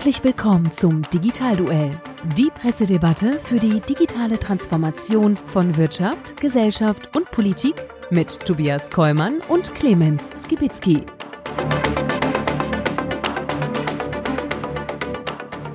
Herzlich willkommen zum Digitalduell, die Pressedebatte für die digitale Transformation von Wirtschaft, Gesellschaft und Politik mit Tobias Kollmann und Clemens Skibitzky.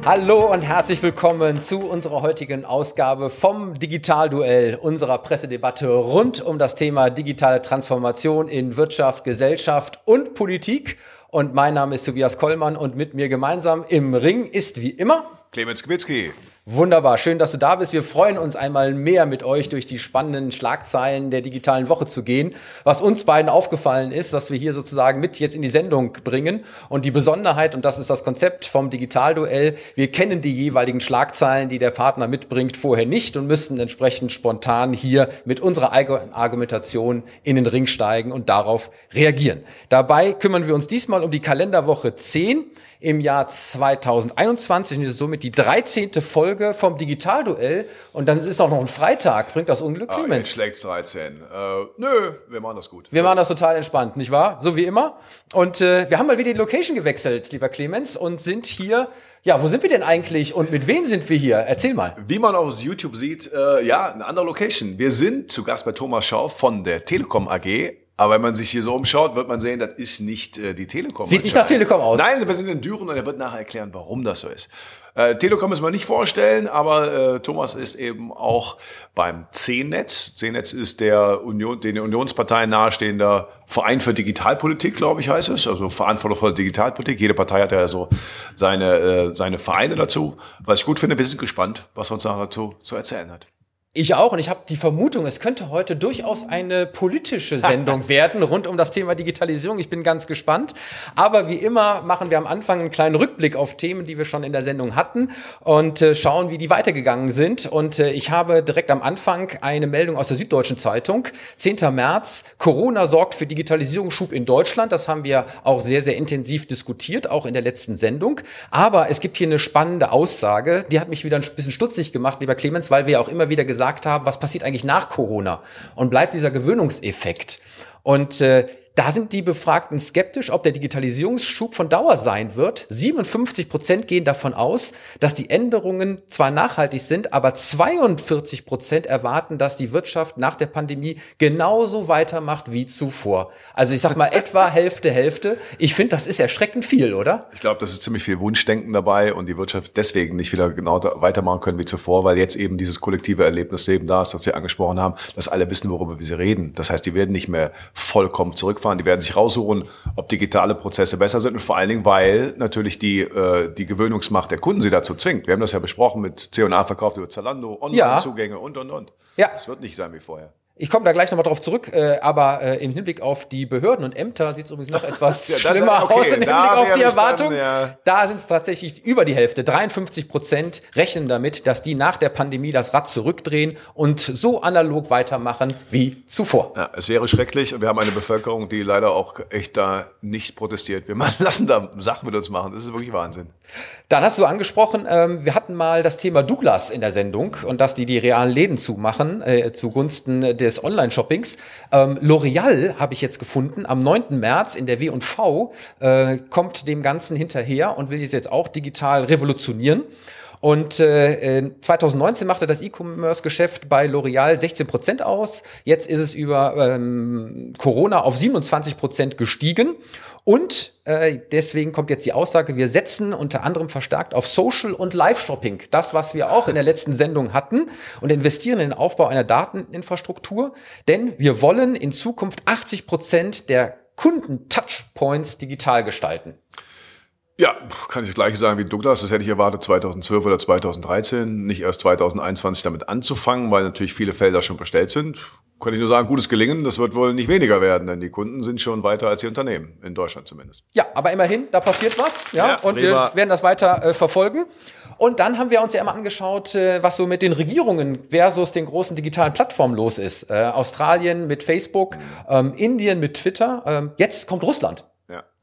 Hallo und herzlich willkommen zu unserer heutigen Ausgabe vom Digitalduell, unserer Pressedebatte rund um das Thema digitale Transformation in Wirtschaft, Gesellschaft und Politik. Und mein Name ist Tobias Kollmann und mit mir gemeinsam im Ring ist wie immer Clemens Kwitzki. Wunderbar, schön, dass du da bist. Wir freuen uns einmal mehr mit euch durch die spannenden Schlagzeilen der digitalen Woche zu gehen. Was uns beiden aufgefallen ist, was wir hier sozusagen mit jetzt in die Sendung bringen. Und die Besonderheit, und das ist das Konzept vom Digitalduell, wir kennen die jeweiligen Schlagzeilen, die der Partner mitbringt, vorher nicht und müssen entsprechend spontan hier mit unserer Argumentation in den Ring steigen und darauf reagieren. Dabei kümmern wir uns diesmal um die Kalenderwoche 10 im Jahr 2021 und ist somit die 13. Folge vom Digitalduell. Und dann ist auch noch ein Freitag. Bringt das Unglück, Ah, Clemens? jetzt schlägt's 13. Äh, nö, wir machen das gut. Wir machen das total entspannt, nicht wahr? So wie immer. Und äh, wir haben mal wieder die Location gewechselt, lieber Clemens, und sind hier. Ja, wo sind wir denn eigentlich und mit wem sind wir hier? Erzähl mal. Wie man auf YouTube sieht, äh, ja, eine andere Location. Wir sind zu Gast bei Thomas Schau von der Telekom AG. Aber wenn man sich hier so umschaut, wird man sehen, das ist nicht äh, die Telekom. Sieht nicht nach Telekom aus. Nein, wir sind in Düren und er wird nachher erklären, warum das so ist. Äh, Telekom müssen wir nicht vorstellen, aber äh, Thomas ist eben auch beim C-Netz. C-Netz ist der Union, den Unionsparteien nahestehender Verein für Digitalpolitik, glaube ich, heißt es. Also verantwortungsvolle Digitalpolitik. Jede Partei hat ja so seine, äh, seine Vereine dazu. Was ich gut finde, wir sind gespannt, was er uns nachher dazu zu erzählen hat. Ich auch und ich habe die Vermutung, es könnte heute durchaus eine politische Sendung werden rund um das Thema Digitalisierung. Ich bin ganz gespannt. Aber wie immer machen wir am Anfang einen kleinen Rückblick auf Themen, die wir schon in der Sendung hatten und äh, schauen, wie die weitergegangen sind. Und äh, ich habe direkt am Anfang eine Meldung aus der Süddeutschen Zeitung. 10. März, Corona sorgt für Digitalisierungsschub in Deutschland. Das haben wir auch sehr, sehr intensiv diskutiert, auch in der letzten Sendung. Aber es gibt hier eine spannende Aussage, die hat mich wieder ein bisschen stutzig gemacht, lieber Clemens, weil wir auch immer wieder gesagt haben, was passiert eigentlich nach Corona? Und bleibt dieser Gewöhnungseffekt? Und äh, da sind die Befragten skeptisch, ob der Digitalisierungsschub von Dauer sein wird. 57 Prozent gehen davon aus, dass die Änderungen zwar nachhaltig sind, aber 42 Prozent erwarten, dass die Wirtschaft nach der Pandemie genauso weitermacht wie zuvor. Also ich sag mal etwa Hälfte, Hälfte. Ich finde, das ist erschreckend viel, oder? Ich glaube, das ist ziemlich viel Wunschdenken dabei und die Wirtschaft deswegen nicht wieder genau weitermachen können wie zuvor, weil jetzt eben dieses kollektive Erlebnisleben da ist, das wir angesprochen haben, dass alle wissen, worüber wir reden. Das heißt, die werden nicht mehr vollkommen zurückfahren, die werden sich raussuchen, ob digitale Prozesse besser sind und vor allen Dingen, weil natürlich die, äh, die Gewöhnungsmacht der Kunden sie dazu zwingt. Wir haben das ja besprochen mit C&A-Verkauf über Zalando, Online-Zugänge und, und, und. Ja. Es wird nicht sein wie vorher. Ich komme da gleich nochmal drauf zurück, äh, aber äh, im Hinblick auf die Behörden und Ämter sieht es übrigens noch etwas Ja, schlimmer da- okay, aus im Hinblick auf die dann, Erwartung. ja. Da sind es tatsächlich über die Hälfte. 53 Prozent rechnen damit, dass die nach der Pandemie das Rad zurückdrehen und so analog weitermachen wie zuvor. Ja, es wäre schrecklich und wir haben eine Bevölkerung, die leider auch echt da nicht protestiert. Wir lassen da Sachen mit uns machen. Das ist wirklich Wahnsinn. Dann hast du angesprochen, ähm, wir hatten mal das Thema Douglas in der Sendung und dass die die realen Läden zumachen äh, zugunsten des Online-Shoppings. Ähm, L'Oreal habe ich jetzt gefunden, am 9. März in der W&V äh, kommt dem Ganzen hinterher und will es jetzt auch digital revolutionieren. Und äh, äh, 2019 machte das E-Commerce-Geschäft bei L'Oreal 16 Prozent aus. Jetzt ist es über ähm, Corona auf 27 Prozent gestiegen. Und äh, deswegen kommt jetzt die Aussage, wir setzen unter anderem verstärkt auf Social und Live-Shopping. Das, was wir auch in der letzten Sendung hatten und investieren in den Aufbau einer Dateninfrastruktur. Denn wir wollen in Zukunft 80 Prozent der Kunden-Touchpoints digital gestalten. Ja, kann ich das gleiche sagen wie Douglas. Das hätte ich erwartet 2012 oder 2013, nicht erst 2021 damit anzufangen, weil natürlich viele Felder schon bestellt sind. Kann ich nur sagen, gutes Gelingen, das wird wohl nicht weniger werden, denn die Kunden sind schon weiter als die Unternehmen, in Deutschland zumindest. Ja, aber immerhin, da passiert was, ja, Ja, und wir prima. werden das weiter äh, verfolgen. Und dann haben wir uns ja immer angeschaut, äh, was so mit den Regierungen versus den großen digitalen Plattformen los ist. Äh, Australien mit Facebook, ähm, Indien mit Twitter. Ähm, jetzt kommt Russland.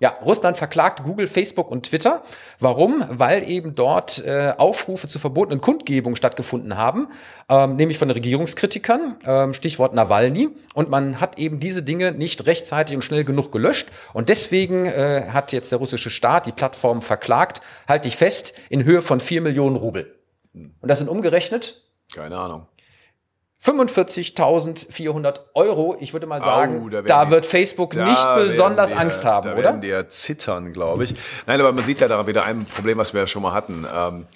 Ja. Russland verklagt Google, Facebook und Twitter. Warum? Weil eben dort äh, Aufrufe zu verbotenen Kundgebungen stattgefunden haben, ähm, nämlich von Regierungskritikern, ähm, Stichwort Nawalny. Und man hat eben diese Dinge nicht rechtzeitig und schnell genug gelöscht. Und deswegen äh, hat jetzt der russische Staat die Plattform verklagt, halte ich fest, in Höhe von vier Millionen Rubel. Und das sind umgerechnet? Keine Ahnung. 45.400 Euro. Ich würde mal sagen, Au, da, da, wird Facebook nicht besonders wir, Angst haben, da oder? Da werden die ja zittern, glaube ich. Nein, aber man sieht ja daran wieder ein Problem, was wir ja schon mal hatten. Ähm,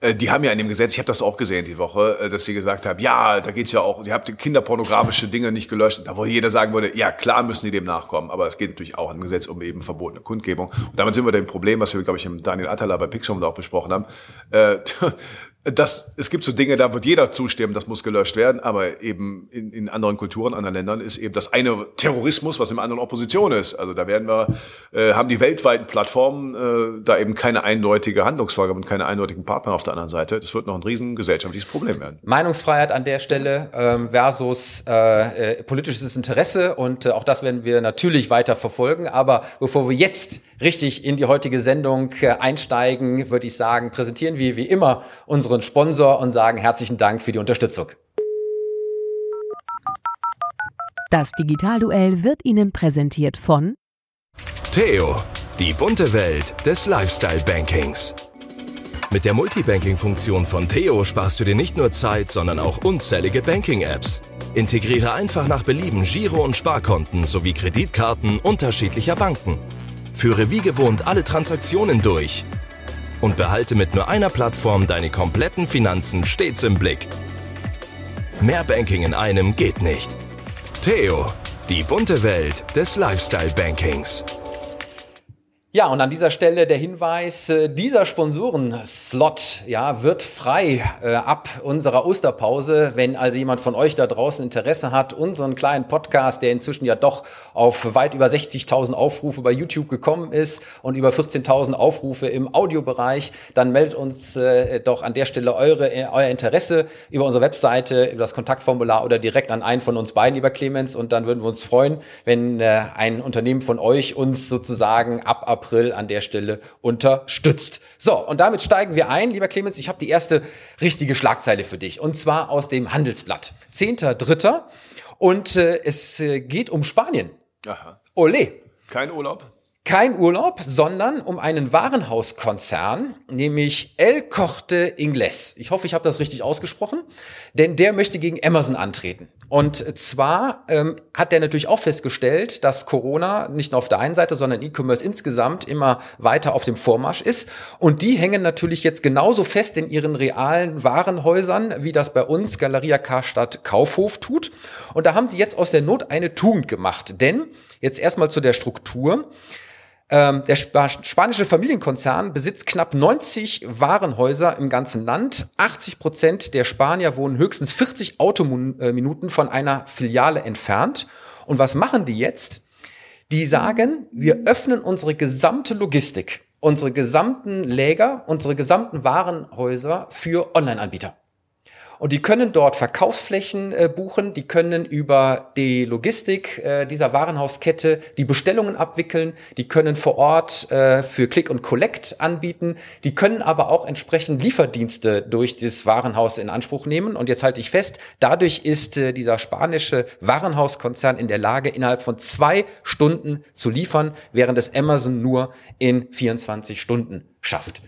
äh, die haben ja in dem Gesetz, ich habe das auch gesehen die Woche, äh, dass sie gesagt haben, ja, da geht's ja auch, ihr habt kinderpornografische Dinge nicht gelöscht. Da wo jeder sagen würde, ja, klar müssen die dem nachkommen, aber es geht natürlich auch im Gesetz um eben verbotene Kundgebung. Und damit sind wir dem Problem, was wir, glaube ich, mit Daniel Attala bei Pixum auch besprochen haben. Äh, das, es gibt so Dinge, da wird jeder zustimmen, das muss gelöscht werden, aber eben in, in anderen Kulturen, anderen Ländern ist eben das eine Terrorismus, was im anderen Opposition ist. Also da werden wir, äh, haben die weltweiten Plattformen äh, da eben keine eindeutige Handlungsfolge und keine eindeutigen Partner auf der anderen Seite. Das wird noch ein riesen gesellschaftliches Problem werden. Meinungsfreiheit an der Stelle ähm, versus äh, äh, politisches Interesse und äh, auch das werden wir natürlich weiter verfolgen. Aber bevor wir jetzt richtig in die heutige Sendung äh, einsteigen, würde ich sagen, präsentieren wir wie immer unsere unseren Sponsor und sagen herzlichen Dank für die Unterstützung. Das Digitalduell wird Ihnen präsentiert von Theo, die bunte Welt des Lifestyle-Bankings. Mit der Multibanking-Funktion von Theo sparst du dir nicht nur Zeit, sondern auch unzählige Banking-Apps. Integriere einfach nach Belieben Giro- und Sparkonten sowie Kreditkarten unterschiedlicher Banken. Führe wie gewohnt alle Transaktionen durch und behalte mit nur einer Plattform deine kompletten Finanzen stets im Blick. Mehr Banking in einem geht nicht. Theo, die bunte Welt des Lifestyle-Bankings. Ja, und an dieser Stelle der Hinweis, äh, dieser Sponsoren-Slot ja, wird frei äh, ab unserer Osterpause. Wenn also jemand von euch da draußen Interesse hat, unseren kleinen Podcast, der inzwischen ja doch auf weit über 60.000 Aufrufe bei YouTube gekommen ist und über 14.000 Aufrufe im Audiobereich, dann meldet uns äh, doch an der Stelle eure, äh, euer Interesse über unsere Webseite, über das Kontaktformular oder direkt an einen von uns beiden, lieber Clemens. Und dann würden wir uns freuen, wenn äh, ein Unternehmen von euch uns sozusagen ab April an der Stelle unterstützt. So, und damit steigen wir ein. Lieber Clemens, ich habe die erste richtige Schlagzeile für dich. Und zwar aus dem Handelsblatt. Zehnter, dritter. Und äh, es äh, geht um Spanien. Aha. Ole. Kein Urlaub? Kein Urlaub, sondern um einen Warenhauskonzern, nämlich El Corte Inglés. Ich hoffe, ich habe das richtig ausgesprochen, denn der möchte gegen Amazon antreten. Und zwar ähm, hat der natürlich auch festgestellt, dass Corona nicht nur auf der einen Seite, sondern E-Commerce insgesamt immer weiter auf dem Vormarsch ist. Und die hängen natürlich jetzt genauso fest in ihren realen Warenhäusern, wie das bei uns Galeria Karstadt Kaufhof tut. Und da haben die jetzt aus der Not eine Tugend gemacht. Denn jetzt erstmal zu der Struktur. Ähm, der Sp spanische Familienkonzern besitzt knapp 90 Warenhäuser im ganzen Land. 80 Prozent der Spanier wohnen höchstens 40 Autominuten von einer Filiale entfernt. Und was machen die jetzt? Die sagen, wir öffnen unsere gesamte Logistik, unsere gesamten Läger, unsere gesamten Warenhäuser für Online-Anbieter. Und die können dort Verkaufsflächen äh, buchen, die können über die Logistik äh, dieser Warenhauskette die Bestellungen abwickeln, die können vor Ort äh, für Click und Collect anbieten, die können aber auch entsprechend Lieferdienste durch das Warenhaus in Anspruch nehmen. Und jetzt halte ich fest, dadurch ist äh, dieser spanische Warenhauskonzern in der Lage, innerhalb von zwei Stunden zu liefern, während es Amazon nur in 24 Stunden schafft.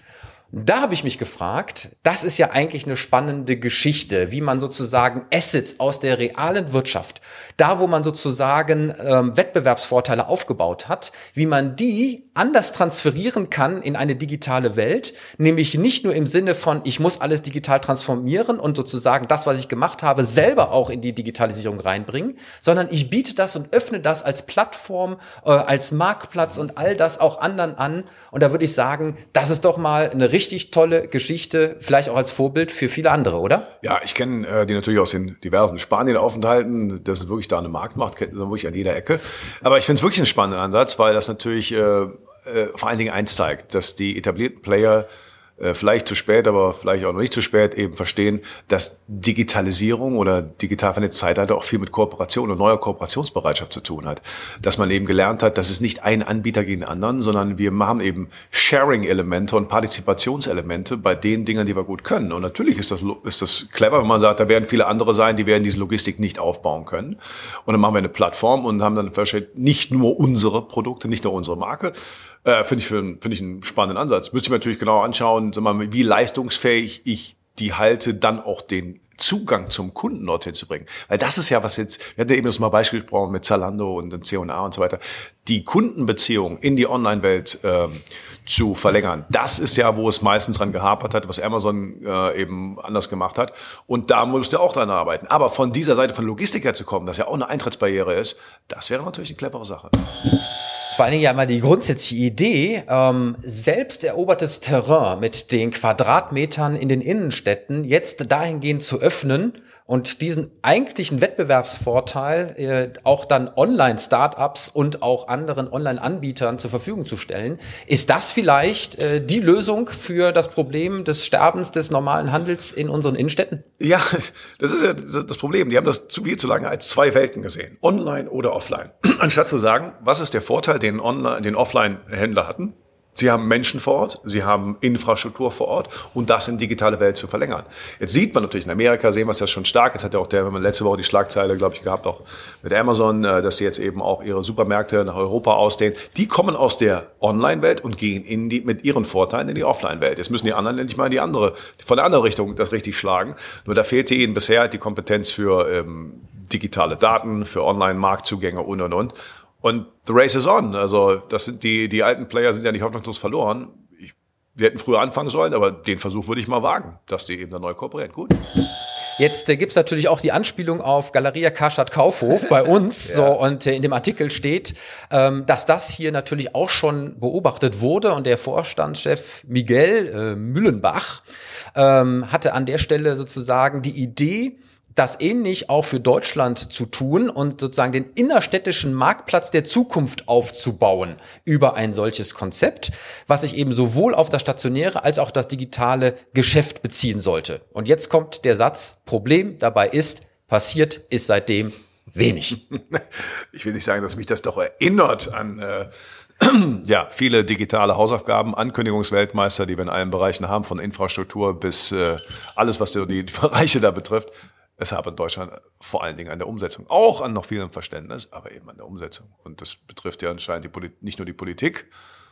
Da habe ich mich gefragt, das ist ja eigentlich eine spannende Geschichte, wie man sozusagen Assets aus der realen Wirtschaft, da wo man sozusagen ähm, Wettbewerbsvorteile aufgebaut hat, wie man die anders transferieren kann in eine digitale Welt, nämlich nicht nur im Sinne von, ich muss alles digital transformieren und sozusagen das, was ich gemacht habe, selber auch in die Digitalisierung reinbringen, sondern ich biete das und öffne das als Plattform, äh, als Marktplatz und all das auch anderen an. Und da würde ich sagen, das ist doch mal eine richtig tolle Geschichte, vielleicht auch als Vorbild für viele andere, oder? Ja, ich kenne äh, die natürlich aus den diversen Spanien-Aufenthalten. Das ist wirklich da eine Marktmacht, kennt man wirklich an jeder Ecke. Aber ich finde es wirklich einen spannenden Ansatz, weil das natürlich äh, äh, vor allen Dingen eins zeigt, dass die etablierten Player vielleicht zu spät, aber vielleicht auch noch nicht zu spät, eben verstehen, dass Digitalisierung oder digital vernetzte Zeitalter auch viel mit Kooperation und neuer Kooperationsbereitschaft zu tun hat. Dass man eben gelernt hat, dass es nicht ein Anbieter gegen den anderen, sondern wir haben eben Sharing-Elemente und Partizipationselemente bei den Dingen, die wir gut können. Und natürlich ist das, ist das clever, wenn man sagt, da werden viele andere sein, die werden diese Logistik nicht aufbauen können. Und dann machen wir eine Plattform und haben dann nicht nur unsere Produkte, nicht nur unsere Marke, äh, Finde ich, find ich einen spannenden Ansatz. Müsste ich mir natürlich genau anschauen, sag mal, wie leistungsfähig ich die halte, dann auch den Zugang zum Kunden dorthin zu bringen. Weil das ist ja was jetzt, wir hatten ja eben das mal Beispiel gesprochen mit Zalando und C&A und so weiter. Die Kundenbeziehung in die Online-Welt ähm, zu verlängern, das ist ja, wo es meistens dran gehapert hat, was Amazon äh, eben anders gemacht hat. Und da musst du auch dran arbeiten. Aber von dieser Seite von Logistik her zu kommen, das ja auch eine Eintrittsbarriere ist, das wäre natürlich eine clevere Sache vor allen Dingen ja mal die grundsätzliche Idee, ähm, selbst erobertes Terrain mit den Quadratmetern in den Innenstädten jetzt dahingehend zu öffnen und diesen eigentlichen Wettbewerbsvorteil äh, auch dann Online-Startups und auch anderen Online-Anbietern zur Verfügung zu stellen. Ist das vielleicht äh, die Lösung für das Problem des Sterbens des normalen Handels in unseren Innenstädten? Ja, das ist ja das Problem. Die haben das zu viel zu lange als zwei Welten gesehen. Online oder offline. Anstatt zu sagen, was ist der Vorteil, den, Online, den Offline-Händler hatten? Sie haben Menschen vor Ort, Sie haben Infrastruktur vor Ort und das in digitale Welt zu verlängern. Jetzt sieht man natürlich in Amerika, sehen wir es ja schon stark. Jetzt hat ja auch der, letzte Woche die Schlagzeile, glaube ich, gehabt, auch mit Amazon, äh, dass sie jetzt eben auch ihre Supermärkte nach Europa ausdehnen. Die kommen aus der Online-Welt und gehen in die, mit ihren Vorteilen in die Offline-Welt. Jetzt müssen die anderen endlich mal in die andere, von der anderen Richtung das richtig schlagen. Nur da fehlte ihnen bisher die Kompetenz für ähm, digitale Daten, für Online-Marktzugänge und, und, und. Und the race is on. Also das sind die, die alten Player sind ja nicht hoffnungslos verloren. Ich, wir hätten früher anfangen sollen, aber den Versuch würde ich mal wagen, dass die eben da neu kooperieren. Gut. Jetzt äh, gibt's natürlich auch die Anspielung auf Galeria Karstadt Kaufhof bei uns. ja. So, und äh, in dem Artikel steht, ähm, dass das hier natürlich auch schon beobachtet wurde. Und der Vorstandschef Miguel äh, Müllenbach ähm, hatte an der Stelle sozusagen die Idee, das ähnlich auch für Deutschland zu tun und sozusagen den innerstädtischen Marktplatz der Zukunft aufzubauen über ein solches Konzept, was sich eben sowohl auf das stationäre als auch das digitale Geschäft beziehen sollte. Und jetzt kommt der Satz, Problem dabei ist, passiert ist seitdem wenig. Ich will nicht sagen, dass mich das doch erinnert an äh, ja, viele digitale Hausaufgaben, Ankündigungsweltmeister, die wir in allen Bereichen haben, von Infrastruktur bis äh, alles, was die, die Bereiche da betrifft. Es habe in Deutschland vor allen Dingen an der Umsetzung, auch an noch vielem Verständnis, aber eben an der Umsetzung. Und das betrifft ja anscheinend nicht nur die Politik,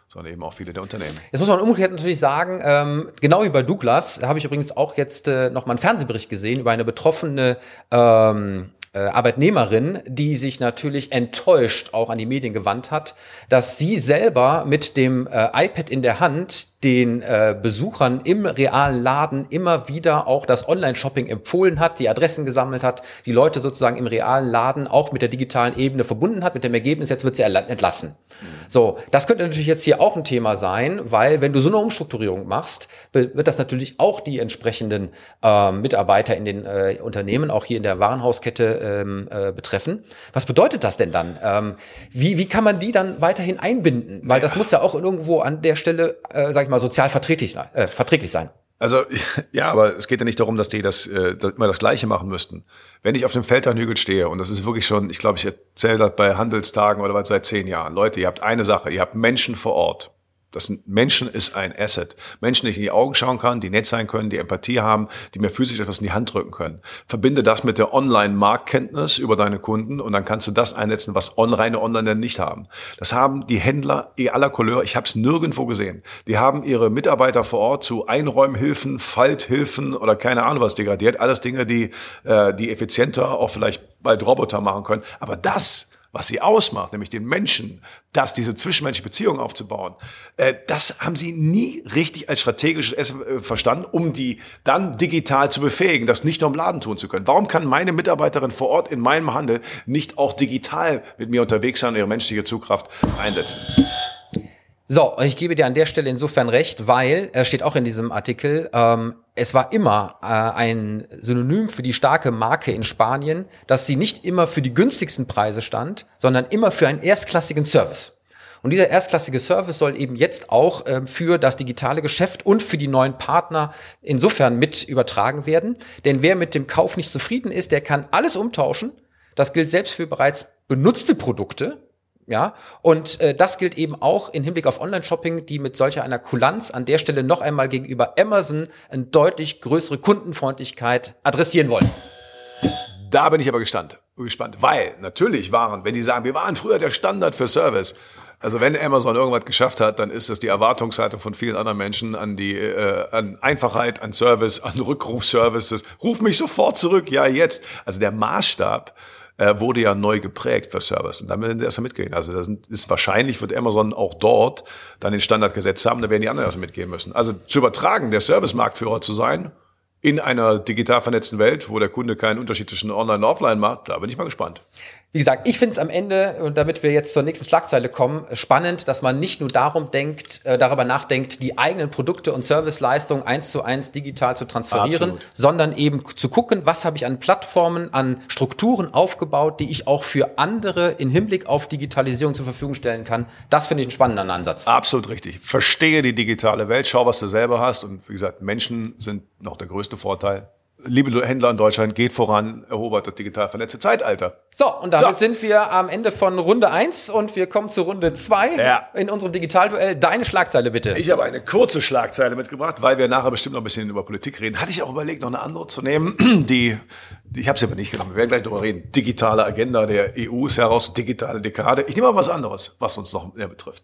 sondern eben auch viele der Unternehmen. Jetzt muss man umgekehrt natürlich sagen, ähm, genau wie bei Douglas, habe ich übrigens auch jetzt äh, noch mal einen Fernsehbericht gesehen über eine betroffene ähm, äh, Arbeitnehmerin, die sich natürlich enttäuscht auch an die Medien gewandt hat, dass sie selber mit dem äh, iPad in der Hand den äh, Besuchern im realen Laden immer wieder auch das Online-Shopping empfohlen hat, die Adressen gesammelt hat, die Leute sozusagen im realen Laden auch mit der digitalen Ebene verbunden hat, mit dem Ergebnis, jetzt wird sie entlassen. Mhm. So, das könnte natürlich jetzt hier auch ein Thema sein, weil wenn du so eine Umstrukturierung machst, wird das natürlich auch die entsprechenden äh, Mitarbeiter in den äh, Unternehmen, auch hier in der Warenhauskette ähm, äh, betreffen. Was bedeutet das denn dann? Ähm, wie, wie kann man die dann weiterhin einbinden? Weil das muss ja auch irgendwo an der Stelle, äh, sag ich mal, sozial verträglich, äh, verträglich sein. Also ja, aber es geht ja nicht darum, dass die das, äh, das immer das Gleiche machen müssten. Wenn ich auf dem Feldherrnhügel stehe, und das ist wirklich schon, ich glaube, ich erzähle das bei Handelstagen oder was seit zehn Jahren, Leute, ihr habt eine Sache, ihr habt Menschen vor Ort. Das Menschen ist ein Asset. Menschen, die ich in die Augen schauen kann, die nett sein können, die Empathie haben, die mir physisch etwas in die Hand drücken können. Verbinde das mit der Online-Marktkenntnis über deine Kunden und dann kannst du das einsetzen, was reine Online nicht haben. Das haben die Händler eh aller Couleur. Ich habe es nirgendwo gesehen. Die haben ihre Mitarbeiter vor Ort zu Einräumhilfen, Falthilfen oder keine Ahnung was degradiert. Alles Dinge, die, äh, die effizienter auch vielleicht bald Roboter machen können. Aber das was sie ausmacht, nämlich den Menschen, das, diese zwischenmenschliche Beziehung aufzubauen, äh, das haben sie nie richtig als strategisches äh, verstanden, um die dann digital zu befähigen, das nicht nur im Laden tun zu können. Warum kann meine Mitarbeiterin vor Ort in meinem Handel nicht auch digital mit mir unterwegs sein und ihre menschliche Zugkraft einsetzen? So, ich gebe dir an der Stelle insofern recht, weil, er steht auch in diesem Artikel, ähm, es war immer äh, ein Synonym für die starke Marke in Spanien, dass sie nicht immer für die günstigsten Preise stand, sondern immer für einen erstklassigen Service. Und dieser erstklassige Service soll eben jetzt auch ähm, für das digitale Geschäft und für die neuen Partner insofern mit übertragen werden. Denn wer mit dem Kauf nicht zufrieden ist, der kann alles umtauschen. Das gilt selbst für bereits benutzte Produkte. Ja, und äh, das gilt eben auch im Hinblick auf Online-Shopping, die mit solcher einer Kulanz an der Stelle noch einmal gegenüber Amazon eine deutlich größere Kundenfreundlichkeit adressieren wollen. Da bin ich aber gespannt, gespannt, weil natürlich waren, wenn die sagen, wir waren früher der Standard für Service. Also wenn Amazon irgendwas geschafft hat, dann ist das die Erwartungshaltung von vielen anderen Menschen an die äh, an Einfachheit, an Service, an Rückrufservices. Ruf mich sofort zurück, ja jetzt. Also der Maßstab äh, wurde ja neu geprägt für Service. Und dann werden sie erstmal mitgehen. Also das ist wahrscheinlich, wird Amazon auch dort dann den Standard gesetzt haben, da werden die anderen erstmal mitgehen müssen. Also zu übertragen, der Service-Marktführer zu sein, in einer digital vernetzten Welt, wo der Kunde keinen Unterschied zwischen Online und Offline macht, da bin ich mal gespannt. Wie gesagt, ich finde es am Ende, und damit wir jetzt zur nächsten Schlagzeile kommen, spannend, dass man nicht nur darum denkt, äh, darüber nachdenkt, die eigenen Produkte und Serviceleistungen eins zu eins digital zu transferieren, Absolut. sondern eben zu gucken, was habe ich an Plattformen, an Strukturen aufgebaut, die ich auch für andere in Hinblick auf Digitalisierung zur Verfügung stellen kann. Das finde ich einen spannenden Ansatz. Absolut richtig. Verstehe die digitale Welt, schau, was du selber hast. Und wie gesagt, Menschen sind noch der größte Vorteil liebe Händler in Deutschland, geht voran, erobert das digital vernetzte Zeitalter. So, und damit so. sind wir am Ende von Runde eins und wir kommen zu Runde zwei ja. in unserem Digitalduell. Deine Schlagzeile bitte. Ich habe eine kurze Schlagzeile mitgebracht, weil wir nachher bestimmt noch ein bisschen über Politik reden. Hatte ich auch überlegt, noch eine andere zu nehmen, die, die ich habe sie aber nicht genommen. Wir werden gleich darüber reden. Digitale Agenda der EU ist heraus, digitale Dekade. Ich nehme mal was anderes, was uns noch mehr betrifft.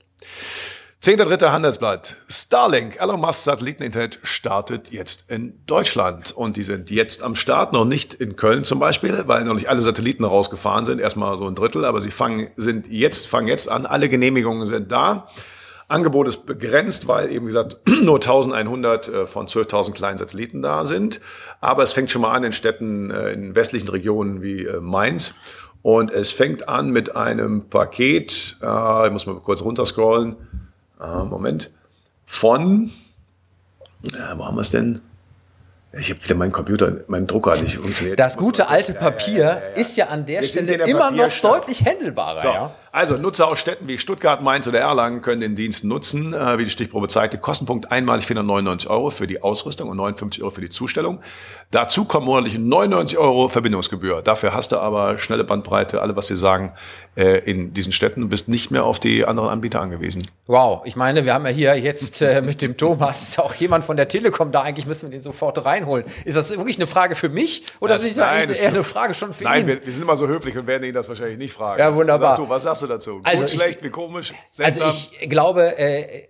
10.3. Handelsblatt. Starlink, Elon Musk Satelliteninternet startet jetzt in Deutschland. Und die sind jetzt am Start, noch nicht in Köln zum Beispiel, weil noch nicht alle Satelliten rausgefahren sind. Erstmal so ein Drittel, aber sie fangen, sind jetzt, fangen jetzt an. Alle Genehmigungen sind da. Angebot ist begrenzt, weil eben gesagt nur 1100 äh, von 12.000 kleinen Satelliten da sind. Aber es fängt schon mal an in Städten, äh, in westlichen Regionen wie äh, Mainz. Und es fängt an mit einem Paket, ich muss mal kurz runterscrollen, äh, Moment, von, äh, wo haben wir es denn? Ich habe wieder meinen Computer, mein Drucker nicht funktioniert. Das gute alte Papier ja, ja, ja, ist ja an der Wir Stelle der immer noch deutlich händelbarer. So. Also Nutzer aus Städten wie Stuttgart, Mainz oder Erlangen können den Dienst nutzen. Äh, wie die Stichprobe zeigte, Kostenpunkt einmalig 499 Euro für die Ausrüstung und 59 Euro für die Zustellung. Dazu kommen monatlich 99 Euro Verbindungsgebühr. Dafür hast du aber schnelle Bandbreite, alle was sie sagen, äh, in diesen Städten und bist nicht mehr auf die anderen Anbieter angewiesen. Wow, ich meine, wir haben ja hier jetzt äh, mit dem Thomas auch jemand von der Telekom da. Eigentlich müssen wir den sofort reinholen. Ist das wirklich eine Frage für mich oder das, ist das eigentlich eher eine Frage schon für nein, ihn? Nein, wir, wir, sind immer so höflich und werden ihn das wahrscheinlich nicht fragen. Ja, wunderbar. Sag du, was sagst du dazu? Also Gut, schlecht, wie komisch, seltsam? Also ich glaube, äh,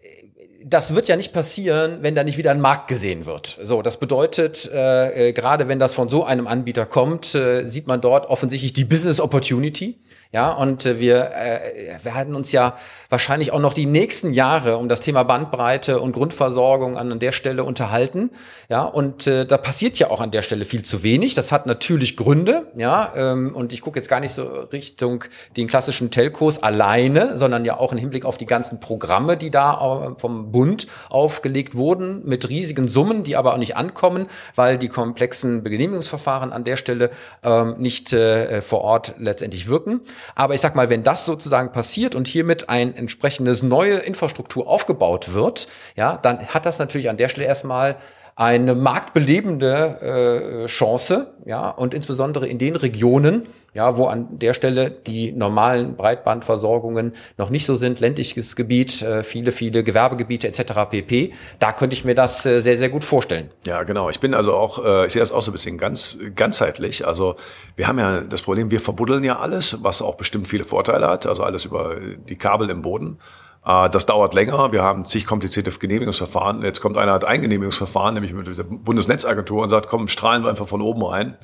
das wird ja nicht passieren, wenn da nicht wieder ein Markt gesehen wird. So, das bedeutet, äh, äh, gerade wenn das von so einem Anbieter kommt, äh, sieht man dort offensichtlich die Business Opportunity. Ja, und äh, wir äh, werden uns ja wahrscheinlich auch noch die nächsten Jahre um das Thema Bandbreite und Grundversorgung an, an der Stelle unterhalten. Ja, und äh, da passiert ja auch an der Stelle viel zu wenig. Das hat natürlich Gründe, ja, ähm, und ich gucke jetzt gar nicht so Richtung den klassischen Telcos alleine, sondern ja auch im Hinblick auf die ganzen Programme, die da äh, vom Bund aufgelegt wurden, mit riesigen Summen, die aber auch nicht ankommen, weil die komplexen Genehmigungsverfahren an der Stelle ähm, nicht äh, vor Ort letztendlich wirken. Aber ich sag mal, wenn das sozusagen passiert und hiermit ein entsprechendes neue Infrastruktur aufgebaut wird, ja, dann hat das natürlich an der Stelle erstmal eine marktbelebende äh, Chance, ja, und insbesondere in den Regionen, ja, wo an der Stelle die normalen Breitbandversorgungen noch nicht so sind, ländliches Gebiet, äh, viele, viele Gewerbegebiete etc. pp. Da könnte ich mir das äh, sehr, sehr gut vorstellen. Ja, genau. Ich bin also auch, äh, ich sehe das auch so ein bisschen ganz ganzheitlich. Also wir haben ja das Problem, wir verbuddeln ja alles, was auch bestimmt viele Vorteile hat, also alles über die Kabel im Boden. Äh, das dauert länger. Wir haben zig komplizierte Genehmigungsverfahren. Jetzt kommt einer, hat ein Genehmigungsverfahren, nämlich mit der Bundesnetzagentur und sagt, komm, strahlen wir einfach von oben rein.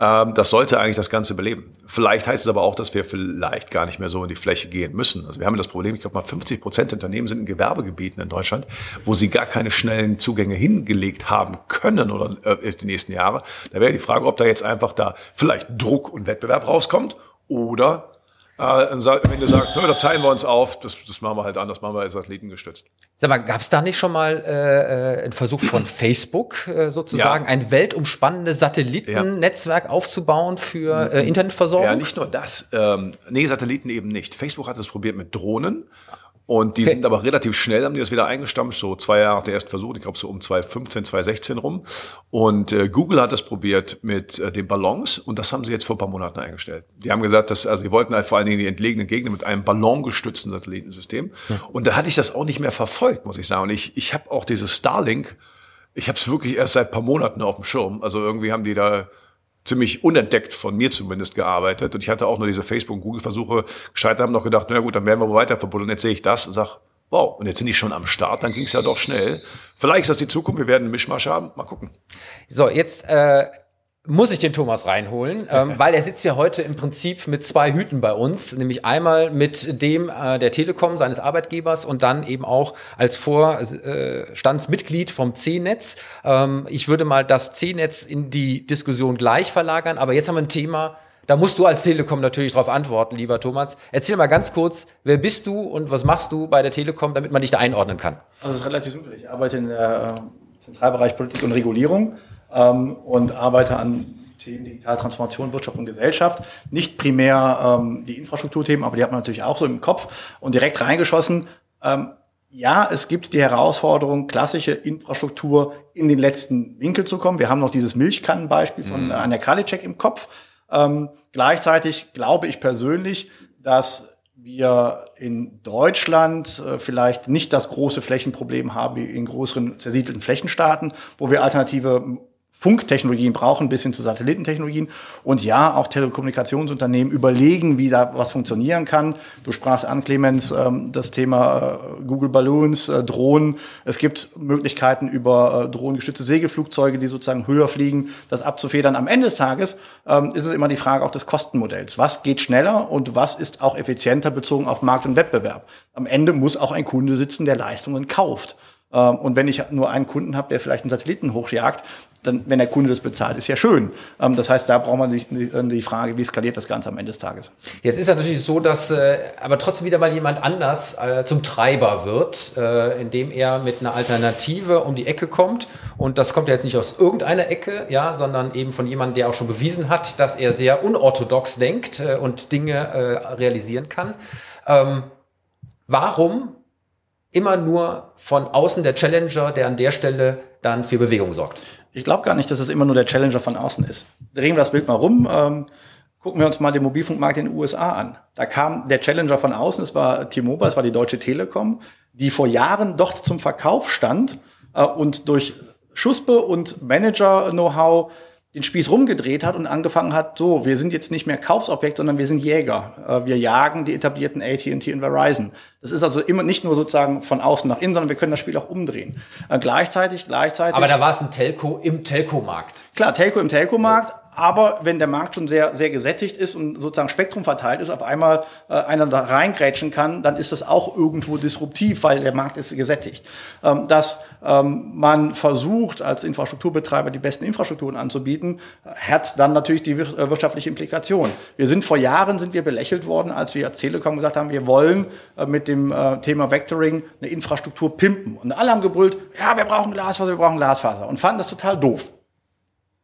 Ähm, das sollte eigentlich das Ganze beleben. Vielleicht heißt es aber auch, dass wir vielleicht gar nicht mehr so in die Fläche gehen müssen. Also wir haben das Problem, ich glaube mal 50 Prozent der Unternehmen sind in Gewerbegebieten in Deutschland, wo sie gar keine schnellen Zugänge hingelegt haben können oder äh, die nächsten Jahre. Da wäre die Frage, ob da jetzt einfach da vielleicht Druck und Wettbewerb rauskommt oder wenn du sagst, da teilen wir uns auf, das, das machen wir halt anders, machen wir satellitengestützt. Sag mal, gab es da nicht schon mal äh, äh einen Versuch von Facebook äh, sozusagen, ja. ein weltumspannendes Satellitennetzwerk ja. aufzubauen für äh, Internetversorgung? Ja, nicht nur das. Ähm, nee, Satelliten eben nicht. Facebook hat es probiert mit Drohnen Und die sind aber relativ schnell, haben die das wieder eingestampft, so zwei Jahre der ersten Versuch, ich glaube so um 2015, 2016 rum. Und äh, Google hat das probiert mit äh, den Ballons und das haben sie jetzt vor ein paar Monaten eingestellt. Die haben gesagt, dass, also die wollten halt vor allen Dingen die entlegenen Gegner mit einem ballongestützten Satellitensystem. Ja. Und da hatte ich das auch nicht mehr verfolgt, muss ich sagen. Und ich, ich habe auch dieses Starlink, ich habe es wirklich erst seit paar Monaten auf dem Schirm. Also irgendwie haben die da ziemlich unentdeckt von mir zumindest gearbeitet. Und ich hatte auch nur diese Facebook- und Google-Versuche gescheitert, haben noch gedacht, na gut, dann werden wir weiter verbunden. Und jetzt sehe ich das und sage, wow, und jetzt sind die schon am Start, dann ging es ja doch schnell. Vielleicht ist das die Zukunft, wir werden einen Mischmasch haben, mal gucken. So, jetzt äh, muss ich den Thomas reinholen, ähm, weil er sitzt ja heute im Prinzip mit zwei Hüten bei uns, nämlich einmal mit dem äh, der Telekom, seines Arbeitgebers und dann eben auch als Vorstandsmitglied vom C-Netz. Ähm, ich würde mal das C-Netz in die Diskussion gleich verlagern, aber jetzt haben wir ein Thema, da musst du als Telekom natürlich darauf antworten, lieber Thomas. Erzähl mal ganz kurz, wer bist du und was machst du bei der Telekom, damit man dich da einordnen kann? Also es ist relativ simpel. Ich arbeite in der äh, Zentralbereich Politik und Regulierung ähm, und arbeite an Themen Digitaltransformation, Wirtschaft und Gesellschaft. Nicht primär ähm, die Infrastrukturthemen, aber die hat man natürlich auch so im Kopf und direkt reingeschossen. Ähm, ja, es gibt die Herausforderung, klassische Infrastruktur in den letzten Winkel zu kommen. Wir haben noch dieses Milchkannenbeispiel von mhm. Anja Karliczek im Kopf. Ähm, gleichzeitig glaube ich persönlich, dass wir in Deutschland äh, vielleicht nicht das große Flächenproblem haben wie in größeren zersiedelten Flächenstaaten, wo wir alternative Funktechnologien brauchen, bis hin zu Satellitentechnologien. Und ja, auch Telekommunikationsunternehmen überlegen, wie da was funktionieren kann. Du sprachst an, Clemens, ähm, das Thema äh, Google Balloons, äh, Drohnen. Es gibt Möglichkeiten über äh, drohnengestützte Segelflugzeuge, die sozusagen höher fliegen, das abzufedern. Am Ende des Tages ähm, ist es immer die Frage auch des Kostenmodells. Was geht schneller und was ist auch effizienter bezogen auf Markt und Wettbewerb? Am Ende muss auch ein Kunde sitzen, der Leistungen kauft. Ähm, und wenn ich nur einen Kunden habe, der vielleicht einen Satelliten hochjagt, dann, wenn der Kunde das bezahlt, ist ja schön. Ähm, das heißt, da braucht man sich die Frage, wie skaliert das Ganze am Ende des Tages. Jetzt ist ja natürlich so, dass äh, aber trotzdem wieder mal jemand anders äh, zum Treiber wird, äh, indem er mit einer Alternative um die Ecke kommt. Und das kommt ja jetzt nicht aus irgendeiner Ecke, ja, sondern eben von jemandem, der auch schon bewiesen hat, dass er sehr unorthodox denkt äh, und Dinge äh, realisieren kann. Ähm, warum immer nur von außen der Challenger, der an der Stelle dann für Bewegung sorgt? Ich glaube gar nicht, dass es immer nur der Challenger von außen ist. Drehen wir das Bild mal rum. Ähm, gucken wir uns mal den Mobilfunkmarkt in den USA an. Da kam der Challenger von außen, es war T-Mobile, es war die Deutsche Telekom, die vor Jahren dort zum Verkauf stand äh, und durch Schuspe und Manager-Know-how den Spieß rumgedreht hat und angefangen hat, so, wir sind jetzt nicht mehr Kaufsobjekt, sondern wir sind Jäger. Äh, wir jagen die etablierten AT&T und Verizon. Das ist also immer nicht nur sozusagen von außen nach innen, sondern wir können das Spiel auch umdrehen. Äh, gleichzeitig, gleichzeitig. Aber da war es ein Telco im Telco-Markt. Klar, Telco im Telco-Markt, aber wenn der Markt schon sehr, sehr gesättigt ist und sozusagen Spektrum verteilt ist, auf einmal äh, einer da reingrätschen kann, dann ist das auch irgendwo disruptiv, weil der Markt ist gesättigt. Ähm, dass ähm, man versucht, als Infrastrukturbetreiber die besten Infrastrukturen anzubieten, hat dann natürlich die äh, wirtschaftliche Implikation. Wir sind vor Jahren sind wir belächelt worden, als wir als Telekom gesagt haben, wir wollen äh, mit dem äh, Thema Vectoring eine Infrastruktur pimpen. Und alle haben gebrüllt, ja, wir brauchen Glasfaser, wir brauchen Glasfaser. Und fanden das total doof.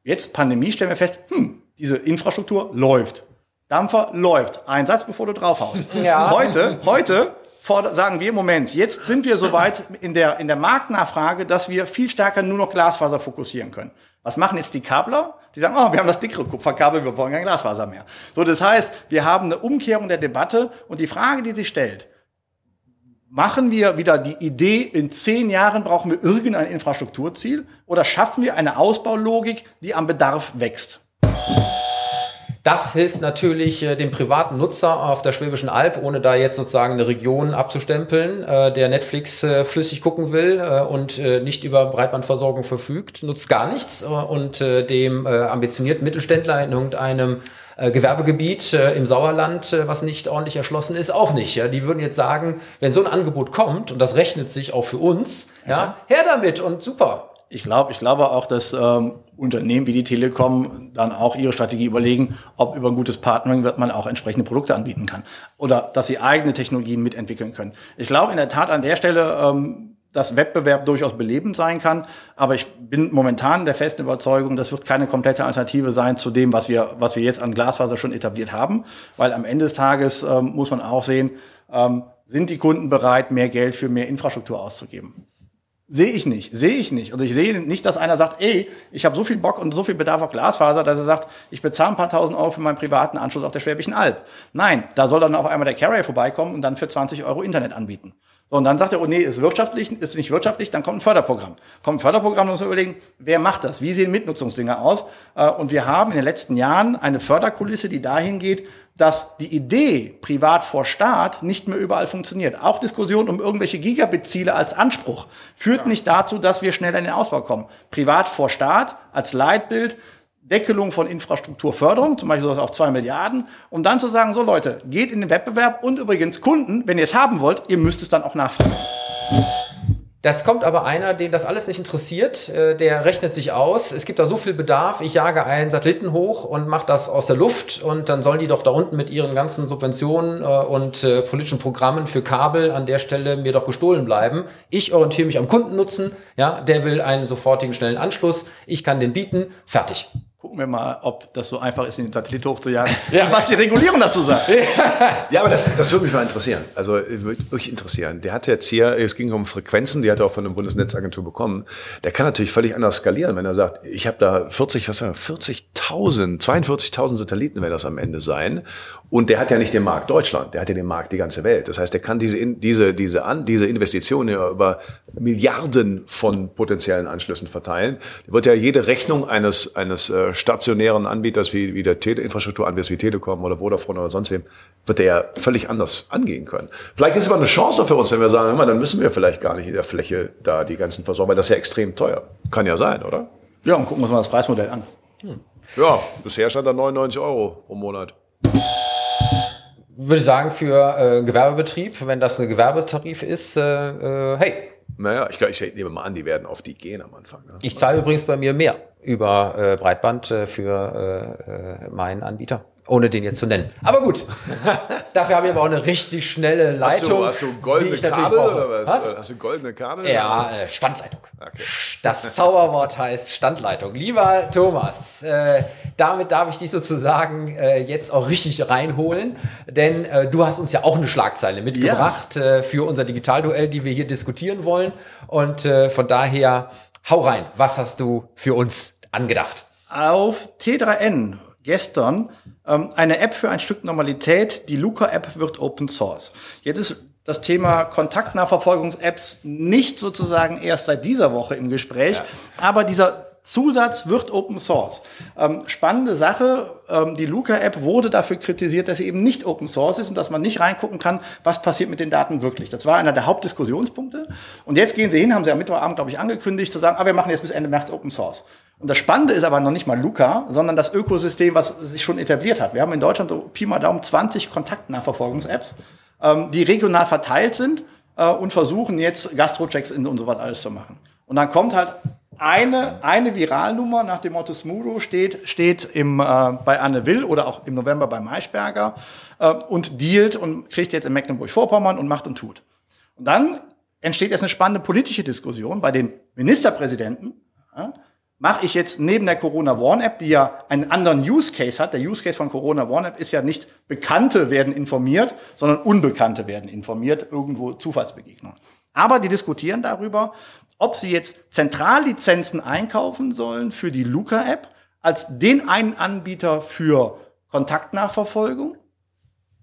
Jetzt Pandemie stellen wir fest, hm, diese Infrastruktur läuft. Dampfer läuft. Ein Satz, bevor du draufhaust. Ja. Heute, heute sagen wir, Moment, jetzt sind wir soweit in der, in der Marktnachfrage, dass wir viel stärker nur noch Glasfaser fokussieren können. Was machen jetzt die Kabler? Die sagen, oh, wir haben das dickere Kupferkabel, wir wollen kein Glasfaser mehr. So, das heißt, wir haben eine Umkehrung der Debatte und die Frage, die sich stellt, Machen wir wieder die Idee, in zehn Jahren brauchen wir irgendein Infrastrukturziel oder schaffen wir eine Ausbaulogik, die am Bedarf wächst? Das hilft natürlich äh, dem privaten Nutzer auf der Schwäbischen Alb, ohne da jetzt sozusagen eine Region abzustempeln, äh, der Netflix äh, flüssig gucken will äh, und äh, nicht über Breitbandversorgung verfügt, nutzt gar nichts. Äh, und dem ambitionierten Mittelständler in irgendeinem äh, Gewerbegebiet äh, im Sauerland, äh, was nicht ordentlich erschlossen ist, auch nicht. Ja? Die würden jetzt sagen, wenn so ein Angebot kommt, und das rechnet sich auch für uns, ja, ja her damit und super. Ich glaube, ich glaube auch, dass ähm, Unternehmen wie die Telekom dann auch ihre Strategie überlegen, ob über ein gutes Partnering wird man auch entsprechende Produkte anbieten kann oder dass sie eigene Technologien mitentwickeln können. Ich glaube in der Tat an der Stelle ähm, dass Wettbewerb durchaus belebend sein kann. Aber ich bin momentan der festen Überzeugung, das wird keine komplette Alternative sein zu dem, was wir, was wir jetzt an Glasfaser schon etabliert haben. Weil am Ende des Tages ähm, muss man auch sehen, ähm, sind die Kunden bereit, mehr Geld für mehr Infrastruktur auszugeben. Sehe ich nicht, sehe ich nicht. Also ich sehe nicht, dass einer sagt, ey, ich habe so viel Bock und so viel Bedarf auf Glasfaser, dass er sagt, ich bezahle ein paar tausend Euro für meinen privaten Anschluss auf der Schwäbischen Alb. Nein, da soll dann auf einmal der Carrier vorbeikommen und dann für 20 Euro Internet anbieten. So, und dann sagt er, oh nee, ist wirtschaftlich, ist nicht wirtschaftlich, dann kommt ein Förderprogramm. Kommt ein Förderprogramm, muss man überlegen, wer macht das? Wie sehen Mitnutzungsdinger aus? Äh, und wir haben in den letzten Jahren eine Förderkulisse, die dahin geht, dass die Idee privat vor Staat nicht mehr überall funktioniert. Auch Diskussion um irgendwelche Gigabit-Ziele als Anspruch führt nicht dazu, dass wir schnell in den Ausbau kommen. Privat vor Staat als Leitbild Deckelung von Infrastrukturförderung, zum Beispiel auf zwei Milliarden, um dann zu sagen, so Leute, geht in den Wettbewerb und übrigens Kunden, wenn ihr es haben wollt, ihr müsst es dann auch nachfragen. Das kommt aber einer, den das alles nicht interessiert, äh, der rechnet sich aus. Es gibt da so viel Bedarf, ich jage einen Satelliten hoch und mache das aus der Luft und dann sollen die doch da unten mit ihren ganzen Subventionen äh, und äh, politischen Programmen für Kabel an der Stelle mir doch gestohlen bleiben. Ich orientiere mich am Kundennutzen, ja, der will einen sofortigen schnellen Anschluss, ich kann den bieten, fertig gucken wir mal, ob das so einfach ist, den Satellit hochzujagen. ja. was die Regulierung dazu sagt. ja, aber das, das würde mich mal interessieren. Also würde mich interessieren. Der hat jetzt hier, es ging um Frequenzen, die hat er auch von der Bundesnetzagentur bekommen. Der kann natürlich völlig anders skalieren, wenn er sagt, ich habe da 40, was sagen wir, 40.000, 42.000 Satelliten werden das am Ende sein. Und der hat ja nicht den Markt Deutschland, der hat ja den Markt die ganze Welt. Das heißt, der kann diese, diese, diese, an, diese Investitionen ja über Milliarden von potenziellen Anschlüssen verteilen. Der wird ja jede Rechnung eines, eines äh, stationären Anbieters wie, wie der Infrastrukturanbieter wie Telekom oder Vodafone oder sonst wem, wird der ja völlig anders angehen können. Vielleicht ist es aber eine Chance für uns, wenn wir sagen, mal, dann müssen wir vielleicht gar nicht in der Fläche da die ganzen versorgen, weil das ist ja extrem teuer. Kann ja sein, oder? Ja, und gucken wir uns mal das Preismodell an. Hm. Ja, bisher stand da 99 Euro pro Monat würde sagen, für äh, Gewerbebetrieb, wenn das ein Gewerbetarif ist, äh, äh, hey. Naja, ich, ich nehme mal an, die werden auf die gehen am Anfang. Ne? Ich zahle übrigens bei mir mehr über äh, Breitband äh, für äh, äh, meinen Anbieter ohne den jetzt zu nennen. Aber gut, dafür habe ich aber auch eine richtig schnelle Leitung. Hast du, hast du goldene Kabel oder was? was? Hast du goldene Kabel? Ja, äh, Standleitung. Okay. Das Zauberwort heißt Standleitung. Lieber Thomas, äh, damit darf ich dich sozusagen äh, jetzt auch richtig reinholen, denn äh, du hast uns ja auch eine Schlagzeile mitgebracht ja. für unser Digitalduell, die wir hier diskutieren wollen. Und von daher, hau rein. Was hast du für uns angedacht? Auf T3N gestern ähm, eine App für ein Stück Normalität. Die Luca-App wird Open Source. Jetzt ist das Thema Kontaktnachverfolgungs-Apps nicht sozusagen erst seit dieser Woche im Gespräch, ja. aber dieser Zusatz wird Open Source. Ähm, spannende Sache, ähm, die Luca-App wurde dafür kritisiert, dass sie eben nicht Open Source ist und dass man nicht reingucken kann, was passiert mit den Daten wirklich. Das war einer der Hauptdiskussionspunkte. Und jetzt gehen sie hin, haben sie am Mittwochabend, glaube ich, angekündigt, zu sagen, ah, wir machen jetzt bis Ende März Open Source. Und das Spannende ist aber noch nicht mal Luca, sondern das Ökosystem, was sich schon etabliert hat. Wir haben in Deutschland so Pi mal Daumen 20 Kontaktnachverfolgungs-Apps, ähm, die regional verteilt sind äh, und versuchen jetzt Gastro-Checks und sowas alles zu machen. Und dann kommt halt eine, eine Viralnummer nach dem Motto Smudo steht, steht im, äh, bei Anne Will oder auch im November bei Maischberger äh, und dealt und kriegt jetzt in Mecklenburg-Vorpommern und macht und tut. Und dann entsteht jetzt eine spannende politische Diskussion bei den Ministerpräsidenten. Ja, mache ich jetzt neben der Corona Warn App, die ja einen anderen Use Case hat, der Use Case von Corona Warn App ist ja nicht Bekannte werden informiert, sondern Unbekannte werden informiert, irgendwo Zufallsbegegnungen. Aber die diskutieren darüber, ob sie jetzt Zentrallizenzen einkaufen sollen für die Luca App als den einen Anbieter für Kontaktnachverfolgung,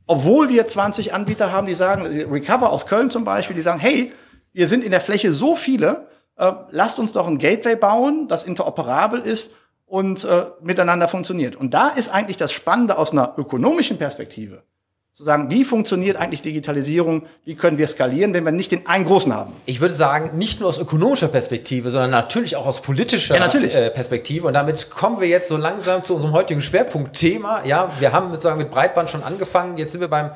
obwohl wir 20 Anbieter haben, die sagen, Recover aus Köln zum Beispiel, die sagen, hey, wir sind in der Fläche so viele, äh, lasst uns doch ein Gateway bauen, das interoperabel ist und äh, miteinander funktioniert. Und da ist eigentlich das Spannende aus einer ökonomischen Perspektive. Zu sagen, wie funktioniert eigentlich Digitalisierung? Wie können wir skalieren, wenn wir nicht den einen großen haben? Ich würde sagen, nicht nur aus ökonomischer Perspektive, sondern natürlich auch aus politischer ja, äh, Perspektive. Und damit kommen wir jetzt so langsam zu unserem heutigen Schwerpunktthema. Ja, wir haben sozusagen mit Breitband schon angefangen. Jetzt sind wir beim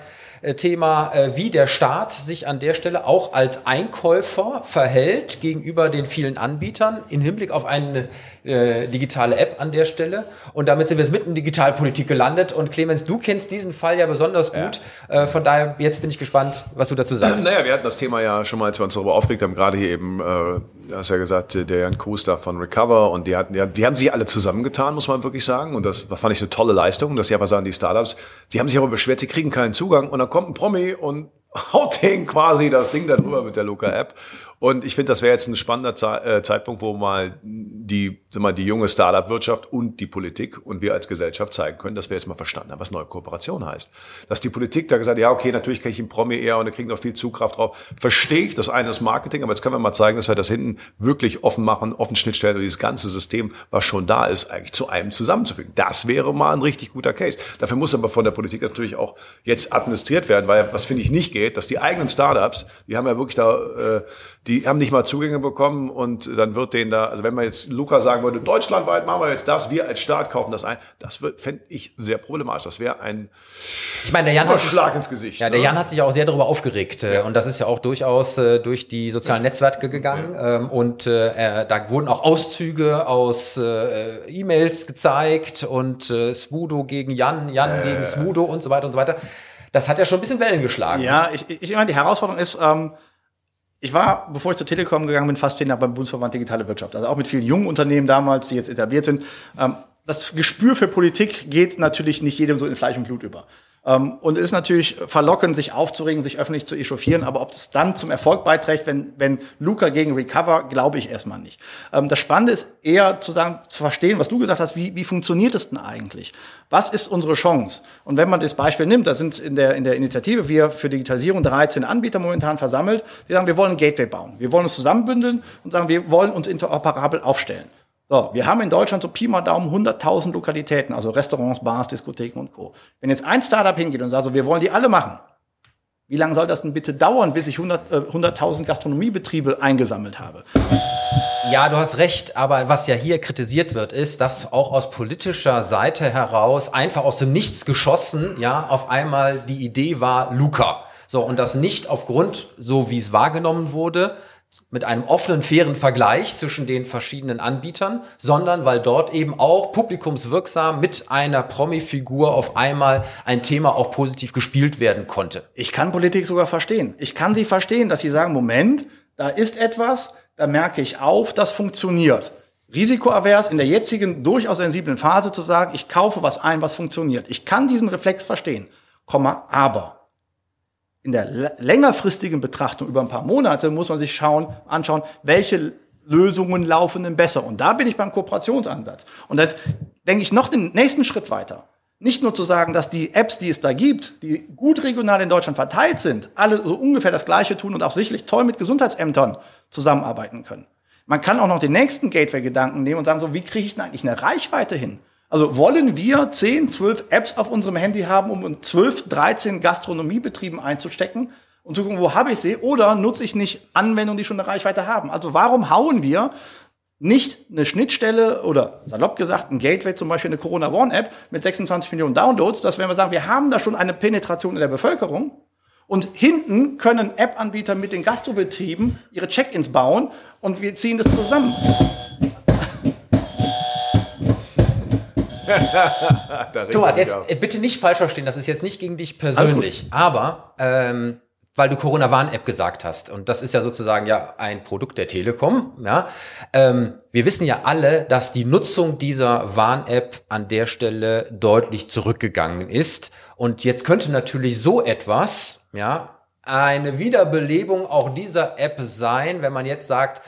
Thema, äh, wie der Staat sich an der Stelle auch als Einkäufer verhält gegenüber den vielen Anbietern im Hinblick auf eine äh, digitale App an der Stelle. Und damit sind wir jetzt mitten in Digitalpolitik gelandet. Und Clemens, du kennst diesen Fall ja besonders gut. Ja. Äh, von daher, jetzt bin ich gespannt, was du dazu sagst. Naja, wir hatten das Thema ja schon mal, als wir uns darüber aufgeregt haben, gerade hier eben, äh, hast ja gesagt, der Jan Kues da von Recover und die hatten ja, die haben sich alle zusammengetan, muss man wirklich sagen. Und das fand ich eine tolle Leistung, dass sie einfach sagen, die Startups, sie haben sich aber beschwert, sie kriegen keinen Zugang und dann kommt ein Promi und haut denen quasi das Ding darüber mit der Luca-App. Und ich finde, das wäre jetzt ein spannender äh, Zeitpunkt, wo mal die, sag mal, die junge Startup-Wirtschaft und die Politik und wir als Gesellschaft zeigen können, dass wir jetzt mal verstanden haben, was neue Kooperation heißt. Dass die Politik da gesagt hat, ja, okay, natürlich kann ich im Promi eher und da kriegen noch viel Zugkraft drauf. Verstehe ich, das eine ist Marketing, aber jetzt können wir mal zeigen, dass wir das hinten wirklich offen machen, offen Schnittstellen und dieses ganze System, was schon da ist, eigentlich zu einem zusammenzufügen. Das wäre mal ein richtig guter Case. Dafür muss aber von der Politik natürlich auch jetzt administriert werden, weil was finde ich nicht geht, dass die eigenen Startups, die haben ja wirklich da, äh, die haben nicht mal Zugänge bekommen und dann wird denen da, also wenn man jetzt Luca sagen würde, deutschlandweit machen wir jetzt das, wir als Staat kaufen das ein, das fände ich sehr problematisch. Das wäre ein ich meine, der Jan hat Schlag ins Gesicht. Ja, der ne? Jan hat sich auch sehr darüber aufgeregt äh, Ja. und das ist ja auch durchaus äh, durch die sozialen Netzwerke gegangen ähm, und äh, äh, da wurden auch Auszüge aus äh, E-Mails gezeigt und äh, Smudo gegen Jan, Jan gegen Smudo und so weiter und so weiter. Das hat ja schon ein bisschen Wellen geschlagen. Ja, ich, ich meine, die Herausforderung ist, ähm, ich war, bevor ich zur Telekom gegangen bin, fast zehn Jahre beim Bundesverband Digitale Wirtschaft. Also auch mit vielen jungen Unternehmen damals, die jetzt etabliert sind. Ähm, das Gespür für Politik geht natürlich nicht jedem so in Fleisch und Blut über. Ähm, und es ist natürlich verlockend, sich aufzuregen, sich öffentlich zu echauffieren. Aber ob das dann zum Erfolg beiträgt, wenn, wenn Luca gegen Recover, glaube ich erstmal nicht. Ähm, das Spannende ist eher zu sagen, zu verstehen, was du gesagt hast, wie, wie funktioniert es denn eigentlich? Was ist unsere Chance? Und wenn man das Beispiel nimmt, da sind in der, in der Initiative wir für Digitalisierung 13 Anbieter momentan versammelt, die sagen, wir wollen ein Gateway bauen. Wir wollen uns zusammenbündeln und sagen, wir wollen uns interoperabel aufstellen. So, wir haben in Deutschland so Pi mal Daumen 100.000 Lokalitäten, also Restaurants, Bars, Diskotheken und Co. Wenn jetzt ein Startup hingeht und sagt, so, wir wollen die alle machen, wie lange soll das denn bitte dauern, bis ich 100 äh, 100.000 Gastronomiebetriebe eingesammelt habe? Ja, du hast recht, aber was ja hier kritisiert wird, ist, dass auch aus politischer Seite heraus einfach aus dem Nichts geschossen, ja, auf einmal die Idee war Luca. So, und das nicht aufgrund, so wie es wahrgenommen wurde, mit einem offenen, fairen Vergleich zwischen den verschiedenen Anbietern, sondern weil dort eben auch publikumswirksam mit einer Promi-Figur auf einmal ein Thema auch positiv gespielt werden konnte. Ich kann Politik sogar verstehen. Ich kann sie verstehen, dass sie sagen, Moment, da ist etwas, da merke ich auf, das funktioniert. Risikoavers in der jetzigen durchaus sensiblen Phase zu sagen, ich kaufe was ein, was funktioniert. Ich kann diesen Reflex verstehen. Komma, aber in der längerfristigen Betrachtung über ein paar Monate muss man sich schauen, anschauen, welche Lösungen laufen denn besser. Und da bin ich beim Kooperationsansatz. Und jetzt denke ich noch den nächsten Schritt weiter. Nicht nur zu sagen, dass die Apps, die es da gibt, die gut regional in Deutschland verteilt sind, alle so ungefähr das Gleiche tun und auch sicherlich toll mit Gesundheitsämtern zusammenarbeiten können. Man kann auch noch den nächsten Gateway-Gedanken nehmen und sagen, so, wie kriege ich denn eigentlich eine Reichweite hin? Also wollen wir 10, 12 Apps auf unserem Handy haben, um in 12, 13 Gastronomiebetrieben einzustecken und zu gucken, wo habe ich sie? Oder nutze ich nicht Anwendungen, die schon eine Reichweite haben? Also warum hauen wir nicht eine Schnittstelle oder salopp gesagt ein Gateway, zum Beispiel eine Corona One App mit 26 Millionen Downloads, dass wenn wir sagen, wir haben da schon eine Penetration in der Bevölkerung und hinten können App-Anbieter mit den Gastrobetrieben ihre Check-ins bauen und wir ziehen das zusammen. Thomas, jetzt äh, bitte nicht falsch verstehen, das ist jetzt nicht gegen dich persönlich, aber ähm, weil du Corona-Warn-App gesagt hast und das ist ja sozusagen ja ein Produkt der Telekom, ja. Ähm, wir wissen ja alle, dass die Nutzung dieser Warn-App an der Stelle deutlich zurückgegangen ist und jetzt könnte natürlich so etwas, ja, eine Wiederbelebung auch dieser App sein, wenn man jetzt sagt,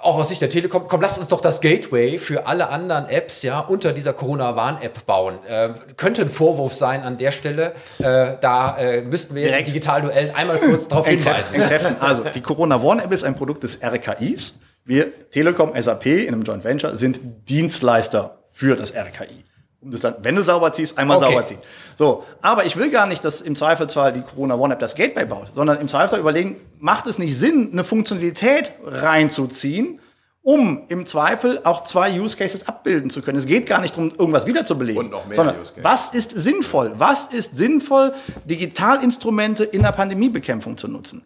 auch aus Sicht der Telekom, komm, lasst uns doch das Gateway für alle anderen Apps ja unter dieser Corona-Warn-App bauen. Äh, könnte ein Vorwurf sein an der Stelle. Äh, da äh, müssten wir jetzt Direkt. im Digitalduell einmal kurz darauf hinweisen. Entkräften. Also, die Corona One App ist ein Produkt des RKIs. Wir, Telekom, SAP in einem Joint Venture, sind Dienstleister für das RKI. Das dann, wenn du sauber ziehst, einmal Okay. sauber ziehen. So. Aber ich will gar nicht, dass im Zweifelsfall die Corona One App das Gateway baut, sondern im Zweifelsfall überlegen, macht es nicht Sinn, eine Funktionalität reinzuziehen, um im Zweifel auch zwei Use Cases abbilden zu können. Es geht gar nicht darum, irgendwas wiederzubeleben. Und noch mehr sondern Use Cases. was ist sinnvoll? Was ist sinnvoll, Digitalinstrumente in der Pandemiebekämpfung zu nutzen?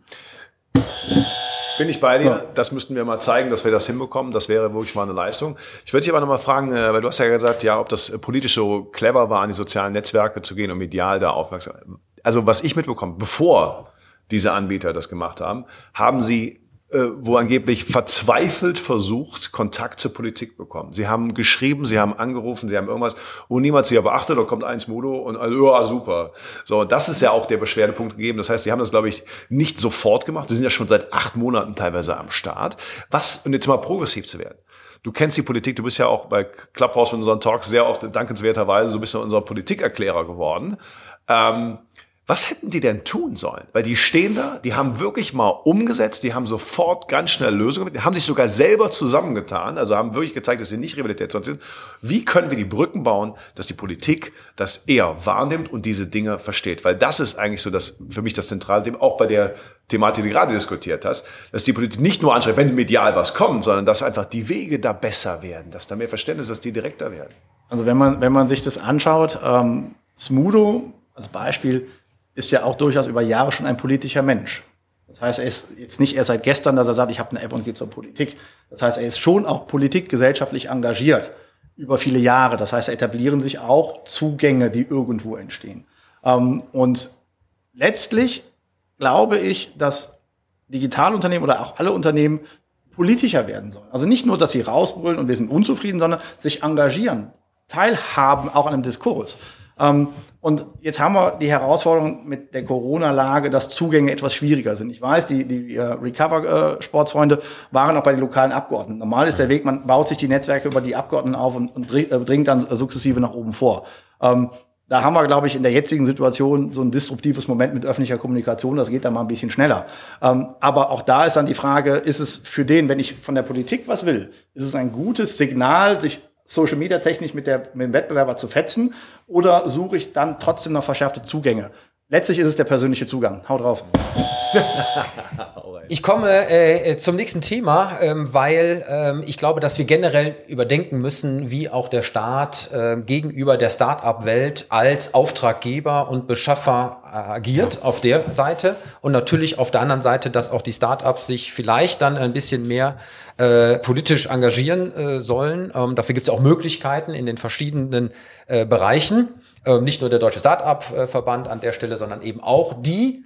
Bin ich bei dir. Das müssten wir mal zeigen, dass wir das hinbekommen. Das wäre wirklich mal eine Leistung. Ich würde dich aber noch mal fragen, äh, weil du hast ja gesagt, ja, ob das äh, politisch so clever war, an die sozialen Netzwerke zu gehen, um medial da aufmerksam. Also was ich mitbekomme, bevor diese Anbieter das gemacht haben, haben sie wo angeblich verzweifelt versucht, Kontakt zur Politik bekommen. Sie haben geschrieben, sie haben angerufen, sie haben irgendwas, wo niemand sie beachtet, da kommt eins Mudo und also, ja, super. So, das ist ja auch der Beschwerdepunkt gegeben. Das heißt, sie haben das, glaube ich, nicht sofort gemacht. Sie sind ja schon seit acht Monaten teilweise am Start. Was, und jetzt mal progressiv zu werden. Du kennst die Politik, du bist ja auch bei Clubhouse mit unseren Talks sehr oft dankenswerterweise so ein bisschen unser Politikerklärer geworden. Ähm, was hätten die denn tun sollen? Weil die stehen da, die haben wirklich mal umgesetzt, die haben sofort ganz schnell Lösungen, die haben sich sogar selber zusammengetan, also haben wirklich gezeigt, dass sie nicht Rivalität sind. Wie können wir die Brücken bauen, dass die Politik das eher wahrnimmt und diese Dinge versteht? Weil das ist eigentlich so das, für mich das zentrale Thema, auch bei der Thematik, die du gerade diskutiert hast, dass die Politik nicht nur anschreibt, wenn medial was kommt, sondern dass einfach die Wege da besser werden, dass da mehr Verständnis, dass die direkter werden. Also wenn man, wenn man sich das anschaut, ähm, Smudo als Beispiel, ist ja auch durchaus über Jahre schon ein politischer Mensch. Das heißt, er ist jetzt nicht erst seit gestern, dass er sagt, ich habe eine App und gehe zur Politik. Das heißt, er ist schon auch politik gesellschaftlich engagiert über viele Jahre. Das heißt, etablieren sich auch Zugänge, die irgendwo entstehen. Ähm, und letztlich glaube ich, dass Digitalunternehmen oder auch alle Unternehmen politischer werden sollen. Also nicht nur, dass sie rausbrüllen und wir sind unzufrieden, sondern sich engagieren, teilhaben auch an einem Diskurs. Ähm, und jetzt haben wir die Herausforderung mit der Corona-Lage, dass Zugänge etwas schwieriger sind. Ich weiß, die, die äh, Recover-Sportsfreunde waren auch bei den lokalen Abgeordneten. Normal ist der Weg, man baut sich die Netzwerke über die Abgeordneten auf und, und äh, dringt dann sukzessive nach oben vor. Ähm, da haben wir, glaube ich, in der jetzigen Situation so ein disruptives Moment mit öffentlicher Kommunikation. Das geht dann mal ein bisschen schneller. Ähm, aber auch da ist dann die Frage, ist es für den, wenn ich von der Politik was will, ist es ein gutes Signal, sich Social Media technisch mit, der, mit dem Wettbewerber zu fetzen oder suche ich dann trotzdem noch verschärfte Zugänge? Letztlich ist es der persönliche Zugang. Hau drauf. Ich komme äh, zum nächsten Thema, ähm, weil ähm, ich glaube, dass wir generell überdenken müssen, wie auch der Staat äh, gegenüber der Start-up-Welt als Auftraggeber und Beschaffer äh, agiert ja. auf der Seite und natürlich auf der anderen Seite, dass auch die Start-ups sich vielleicht dann ein bisschen mehr äh, politisch engagieren äh, sollen. Ähm, dafür gibt es auch Möglichkeiten in den verschiedenen äh, Bereichen. Ähm, nicht nur der Deutsche Start-up-Verband an der Stelle, sondern eben auch die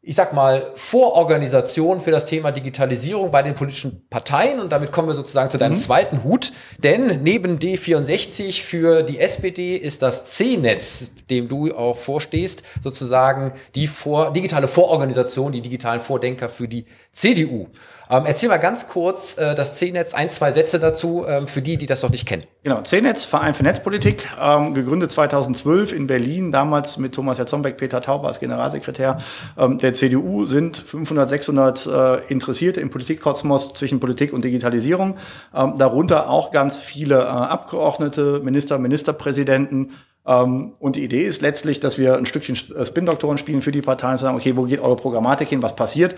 ich sag mal, Vororganisation für das Thema Digitalisierung bei den politischen Parteien. Und damit kommen wir sozusagen zu deinem mhm. zweiten Hut. Denn neben D64 für die SPD ist das C-Netz, dem du auch vorstehst, sozusagen die vor, digitale Vororganisation, die digitalen Vordenker für die CDU. Ähm, erzähl mal ganz kurz äh, das C-Netz, ein, zwei Sätze dazu, ähm, für die, die das noch nicht kennen. Genau, C-Netz, Verein für Netzpolitik, ähm, gegründet 2012 in Berlin, damals mit Thomas Herzombeck, Peter Tauber als Generalsekretär ähm, der CDU, sind 500, 600 äh, Interessierte im Politikkosmos zwischen Politik und Digitalisierung, ähm, darunter auch ganz viele äh, Abgeordnete, Minister, Ministerpräsidenten, und die Idee ist letztlich, dass wir ein Stückchen Spin-Doktoren spielen für die Parteien, zu sagen, okay, wo geht eure Programmatik hin, was passiert?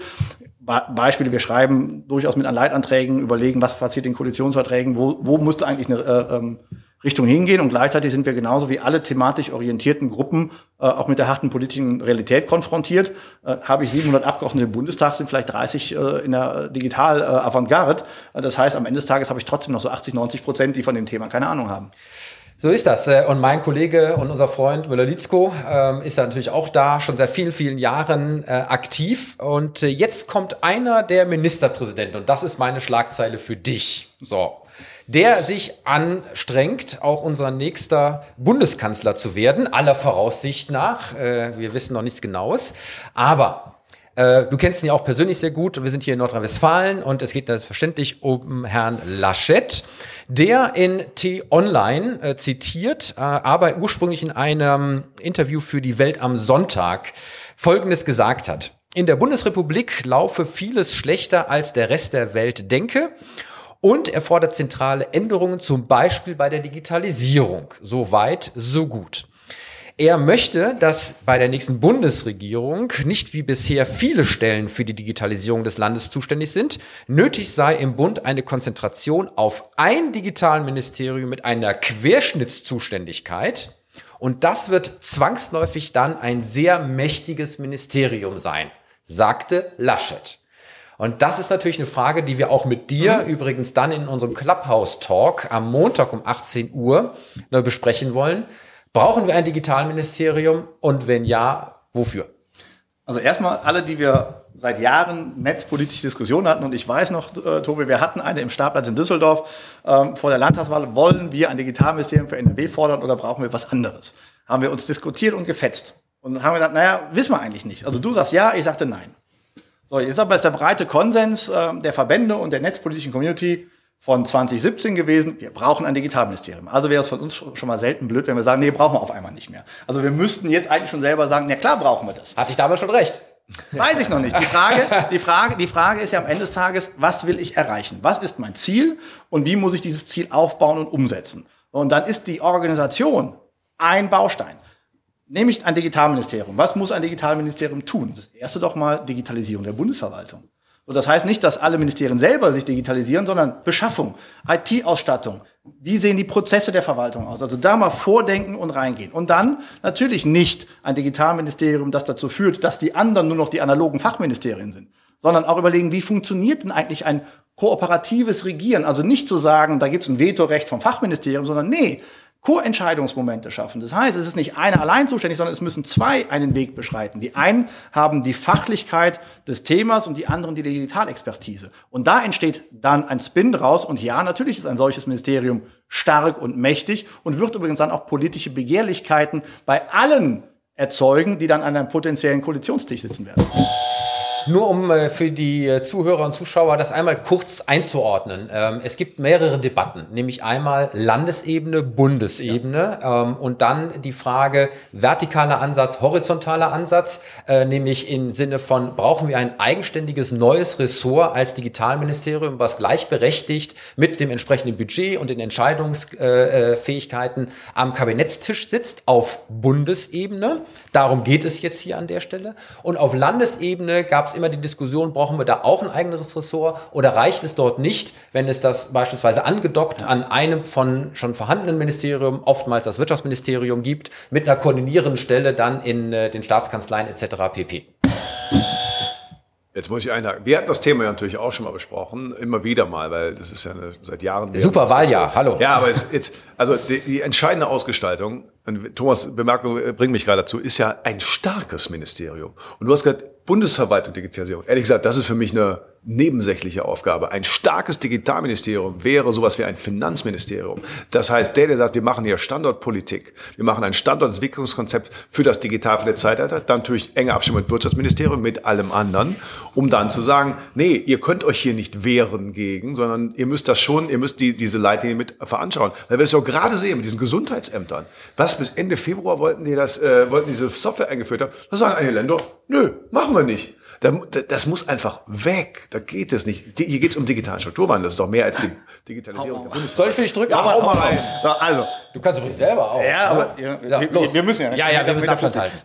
Beispiele, wir schreiben durchaus mit an Leitanträgen, überlegen, was passiert in Koalitionsverträgen, wo, wo müsste eigentlich eine äh, ähm, Richtung hingehen und gleichzeitig sind wir genauso wie alle thematisch orientierten Gruppen äh, auch mit der harten politischen Realität konfrontiert. Äh, habe ich 700 Abgeordnete im Bundestag, sind vielleicht 30 äh, in der Digital-Avantgarde. Äh, das heißt, am Ende des Tages habe ich trotzdem noch so 80, 90 Prozent, die von dem Thema keine Ahnung haben. So ist das. Äh, und mein Kollege und unser Freund Müller-Litzko ähm, ist natürlich auch da, schon seit vielen, vielen Jahren äh, aktiv. Und äh, jetzt kommt einer der Ministerpräsidenten und das ist meine Schlagzeile für dich. So. Der sich anstrengt, auch unser nächster Bundeskanzler zu werden, aller Voraussicht nach. Wir wissen noch nichts Genaues. Aber äh, du kennst ihn ja auch persönlich sehr gut. Wir sind hier in Nordrhein-Westfalen und es geht selbstverständlich um Herrn Laschet, der in T-Online äh, zitiert, äh, aber ursprünglich in einem Interview für die Welt am Sonntag Folgendes gesagt hat. In der Bundesrepublik laufe vieles schlechter als der Rest der Welt denke. Und er fordert zentrale Änderungen, zum Beispiel bei der Digitalisierung. So weit, so gut. Er möchte, dass bei der nächsten Bundesregierung nicht wie bisher viele Stellen für die Digitalisierung des Landes zuständig sind. Nötig sei im Bund eine Konzentration auf ein Digitalministerium mit einer Querschnittszuständigkeit. Und das wird zwangsläufig dann ein sehr mächtiges Ministerium sein, sagte Laschet. Und das ist natürlich eine Frage, die wir auch mit dir mhm. übrigens dann in unserem Clubhouse Talk am Montag um 18 Uhr besprechen wollen. Brauchen wir ein Digitalministerium und wenn ja, wofür? Also erstmal alle, die wir seit Jahren netzpolitische Diskussionen hatten und ich weiß noch, äh, Tobi, wir hatten eine im Startplatz in Düsseldorf ähm, vor der Landtagswahl. Wollen wir ein Digitalministerium für NRW fordern oder brauchen wir was anderes? Haben wir uns diskutiert und gefetzt und haben gesagt, naja, wissen wir eigentlich nicht. Also du sagst ja, ich sagte nein. So, jetzt aber ist der breite Konsens äh, der Verbände und der netzpolitischen Community von 2017 gewesen, wir brauchen ein Digitalministerium. Also wäre es von uns schon mal selten blöd, wenn wir sagen, nee, brauchen wir auf einmal nicht mehr. Also wir müssten jetzt eigentlich schon selber sagen, ja klar brauchen wir das. Hatte ich damals schon recht. Weiß ich noch nicht. Die Frage, die Frage, die Frage ist ja am Ende des Tages, was will ich erreichen? Was ist mein Ziel und wie muss ich dieses Ziel aufbauen und umsetzen? Und dann ist die Organisation ein Baustein. Nämlich ein Digitalministerium. Was muss ein Digitalministerium tun? Das erste doch mal Digitalisierung der Bundesverwaltung. So, das heißt nicht, dass alle Ministerien selber sich digitalisieren, sondern Beschaffung, IT-Ausstattung. Wie sehen die Prozesse der Verwaltung aus? Also da mal vordenken und reingehen. Und dann natürlich nicht ein Digitalministerium, das dazu führt, dass die anderen nur noch die analogen Fachministerien sind, sondern auch überlegen, wie funktioniert denn eigentlich ein kooperatives Regieren? Also nicht zu sagen, da gibt es ein Vetorecht vom Fachministerium, sondern nee, Co-Entscheidungsmomente schaffen. Das heißt, es ist nicht einer allein zuständig, sondern es müssen zwei einen Weg beschreiten. Die einen haben die Fachlichkeit des Themas und die anderen die Digitalexpertise. Und da entsteht dann ein Spin draus. Und ja, natürlich ist ein solches Ministerium stark und mächtig und wird übrigens dann auch politische Begehrlichkeiten bei allen erzeugen, die dann an einem potenziellen Koalitionstisch sitzen werden. Nur um äh, für die äh, Zuhörer und Zuschauer das einmal kurz einzuordnen. Ähm, es gibt mehrere Debatten, nämlich einmal Landesebene, Bundesebene ja. ähm, und dann die Frage vertikaler Ansatz, horizontaler Ansatz, äh, nämlich im Sinne von, brauchen wir ein eigenständiges neues Ressort als Digitalministerium, was gleichberechtigt mit dem entsprechenden Budget und den Entscheidungsfähigkeiten am Kabinettstisch sitzt auf Bundesebene. Darum geht es jetzt hier an der Stelle. Und auf Landesebene gab es immer die Diskussion, brauchen wir da auch ein eigenes Ressort oder reicht es dort nicht, wenn es das beispielsweise angedockt an einem von schon vorhandenen Ministerium, oftmals das Wirtschaftsministerium gibt, mit einer koordinierenden Stelle dann in äh, den Staatskanzleien etc. pp. Jetzt muss ich einhaken. Wir hatten das Thema ja natürlich auch schon mal besprochen, immer wieder mal, weil das ist ja eine, seit Jahren. Super Wahljahr, hallo. Ja, aber es, jetzt, also die, die entscheidende Ausgestaltung, und Thomas Bemerkung äh, bringt mich gerade dazu, ist ja ein starkes Ministerium. Und du hast gesagt, Bundesverwaltung Digitalisierung. Ehrlich gesagt, das ist für mich eine nebensächliche Aufgabe. Ein starkes Digitalministerium wäre sowas wie ein Finanzministerium. Das heißt, der, der sagt, wir machen hier Standortpolitik, wir machen ein Standortentwicklungskonzept für das digitale Zeitalter, dann natürlich enge Abstimmung mit Wirtschaftsministerium, mit allem anderen, um dann zu sagen, nee, ihr könnt euch hier nicht wehren gegen, sondern ihr müsst das schon, ihr müsst die, diese Leitlinien mit veranschauen. Weil wir es ja gerade sehen mit diesen Gesundheitsämtern. Was bis Ende Februar wollten die das, äh, wollten diese Software eingeführt haben? Da sagen einige Länder, nö, machen wir nicht. Das muss einfach weg. Da geht es nicht. Hier geht es um digitalen Strukturwandel. Das ist doch mehr als die Digitalisierung der Bundeswehr. Soll ich für dich drücken? Ja, hau mal rein. also. Du kannst übrigens selber auch. Ja, aber ja, wir, wir, müssen ja. Ja, ja, wir müssen Abstand halten.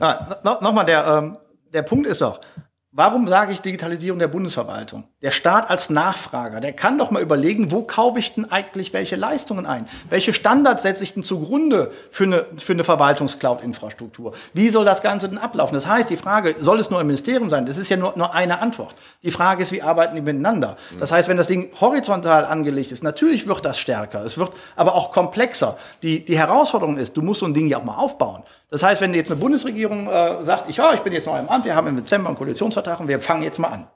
Nochmal, der, ähm, der Punkt ist doch, Warum sage ich Digitalisierung der Bundesverwaltung? Der Staat als Nachfrager, der kann doch mal überlegen, wo kaufe ich denn eigentlich welche Leistungen ein? Welche Standards setze ich denn zugrunde für eine, für eine Verwaltungscloud-Infrastruktur? Wie soll das Ganze denn ablaufen? Das heißt, die Frage, soll es nur im Ministerium sein? Das ist ja nur, nur eine Antwort. Die Frage ist, wie arbeiten die miteinander? Das heißt, wenn das Ding horizontal angelegt ist, natürlich wird das stärker. Es wird aber auch komplexer. Die, die Herausforderung ist, du musst so ein Ding ja auch mal aufbauen. Das heißt, wenn jetzt eine Bundesregierung äh, sagt, ich, ja, ich bin jetzt neu im Amt, wir haben im Dezember einen Koalitionsvertrag und wir fangen jetzt mal an.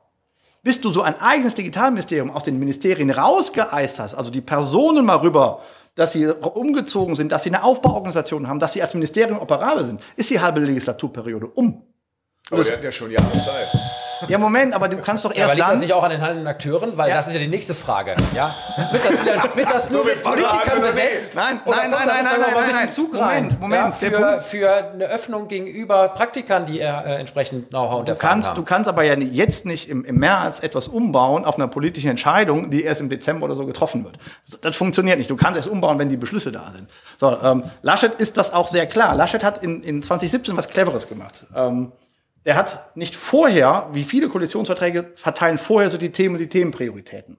Bis du so ein eigenes Digitalministerium aus den Ministerien rausgeeist hast, also die Personen mal rüber, dass sie umgezogen sind, dass sie eine Aufbauorganisation haben, dass sie als Ministerium operabel sind, ist die halbe Legislaturperiode um. Aber wir hatten ja schon Jahre Zeit. Ja, Moment, aber du kannst doch erst ja, aber liegt dann... das nicht auch an den handelnden Akteuren? Weil ja. das ist ja die nächste Frage. Ja? Wird das, wieder, wird das nur mit Politikern besetzt? Nein, nein, nein, nein, nein, nein, ein bisschen Zug Moment, Moment. Ja, für, für eine Öffnung gegenüber Praktikern, die äh, entsprechend Know-how und du kannst, haben. Du kannst aber ja jetzt nicht im, im März etwas umbauen auf einer politischen Entscheidung, die erst im Dezember oder so getroffen wird. Das funktioniert nicht. Du kannst erst umbauen, wenn die Beschlüsse da sind. So, ähm, Laschet ist das auch sehr klar. Laschet hat in, in 2017 was Cleveres gemacht. Ähm, der hat nicht vorher, wie viele Koalitionsverträge verteilen vorher so die Themen und die Themenprioritäten.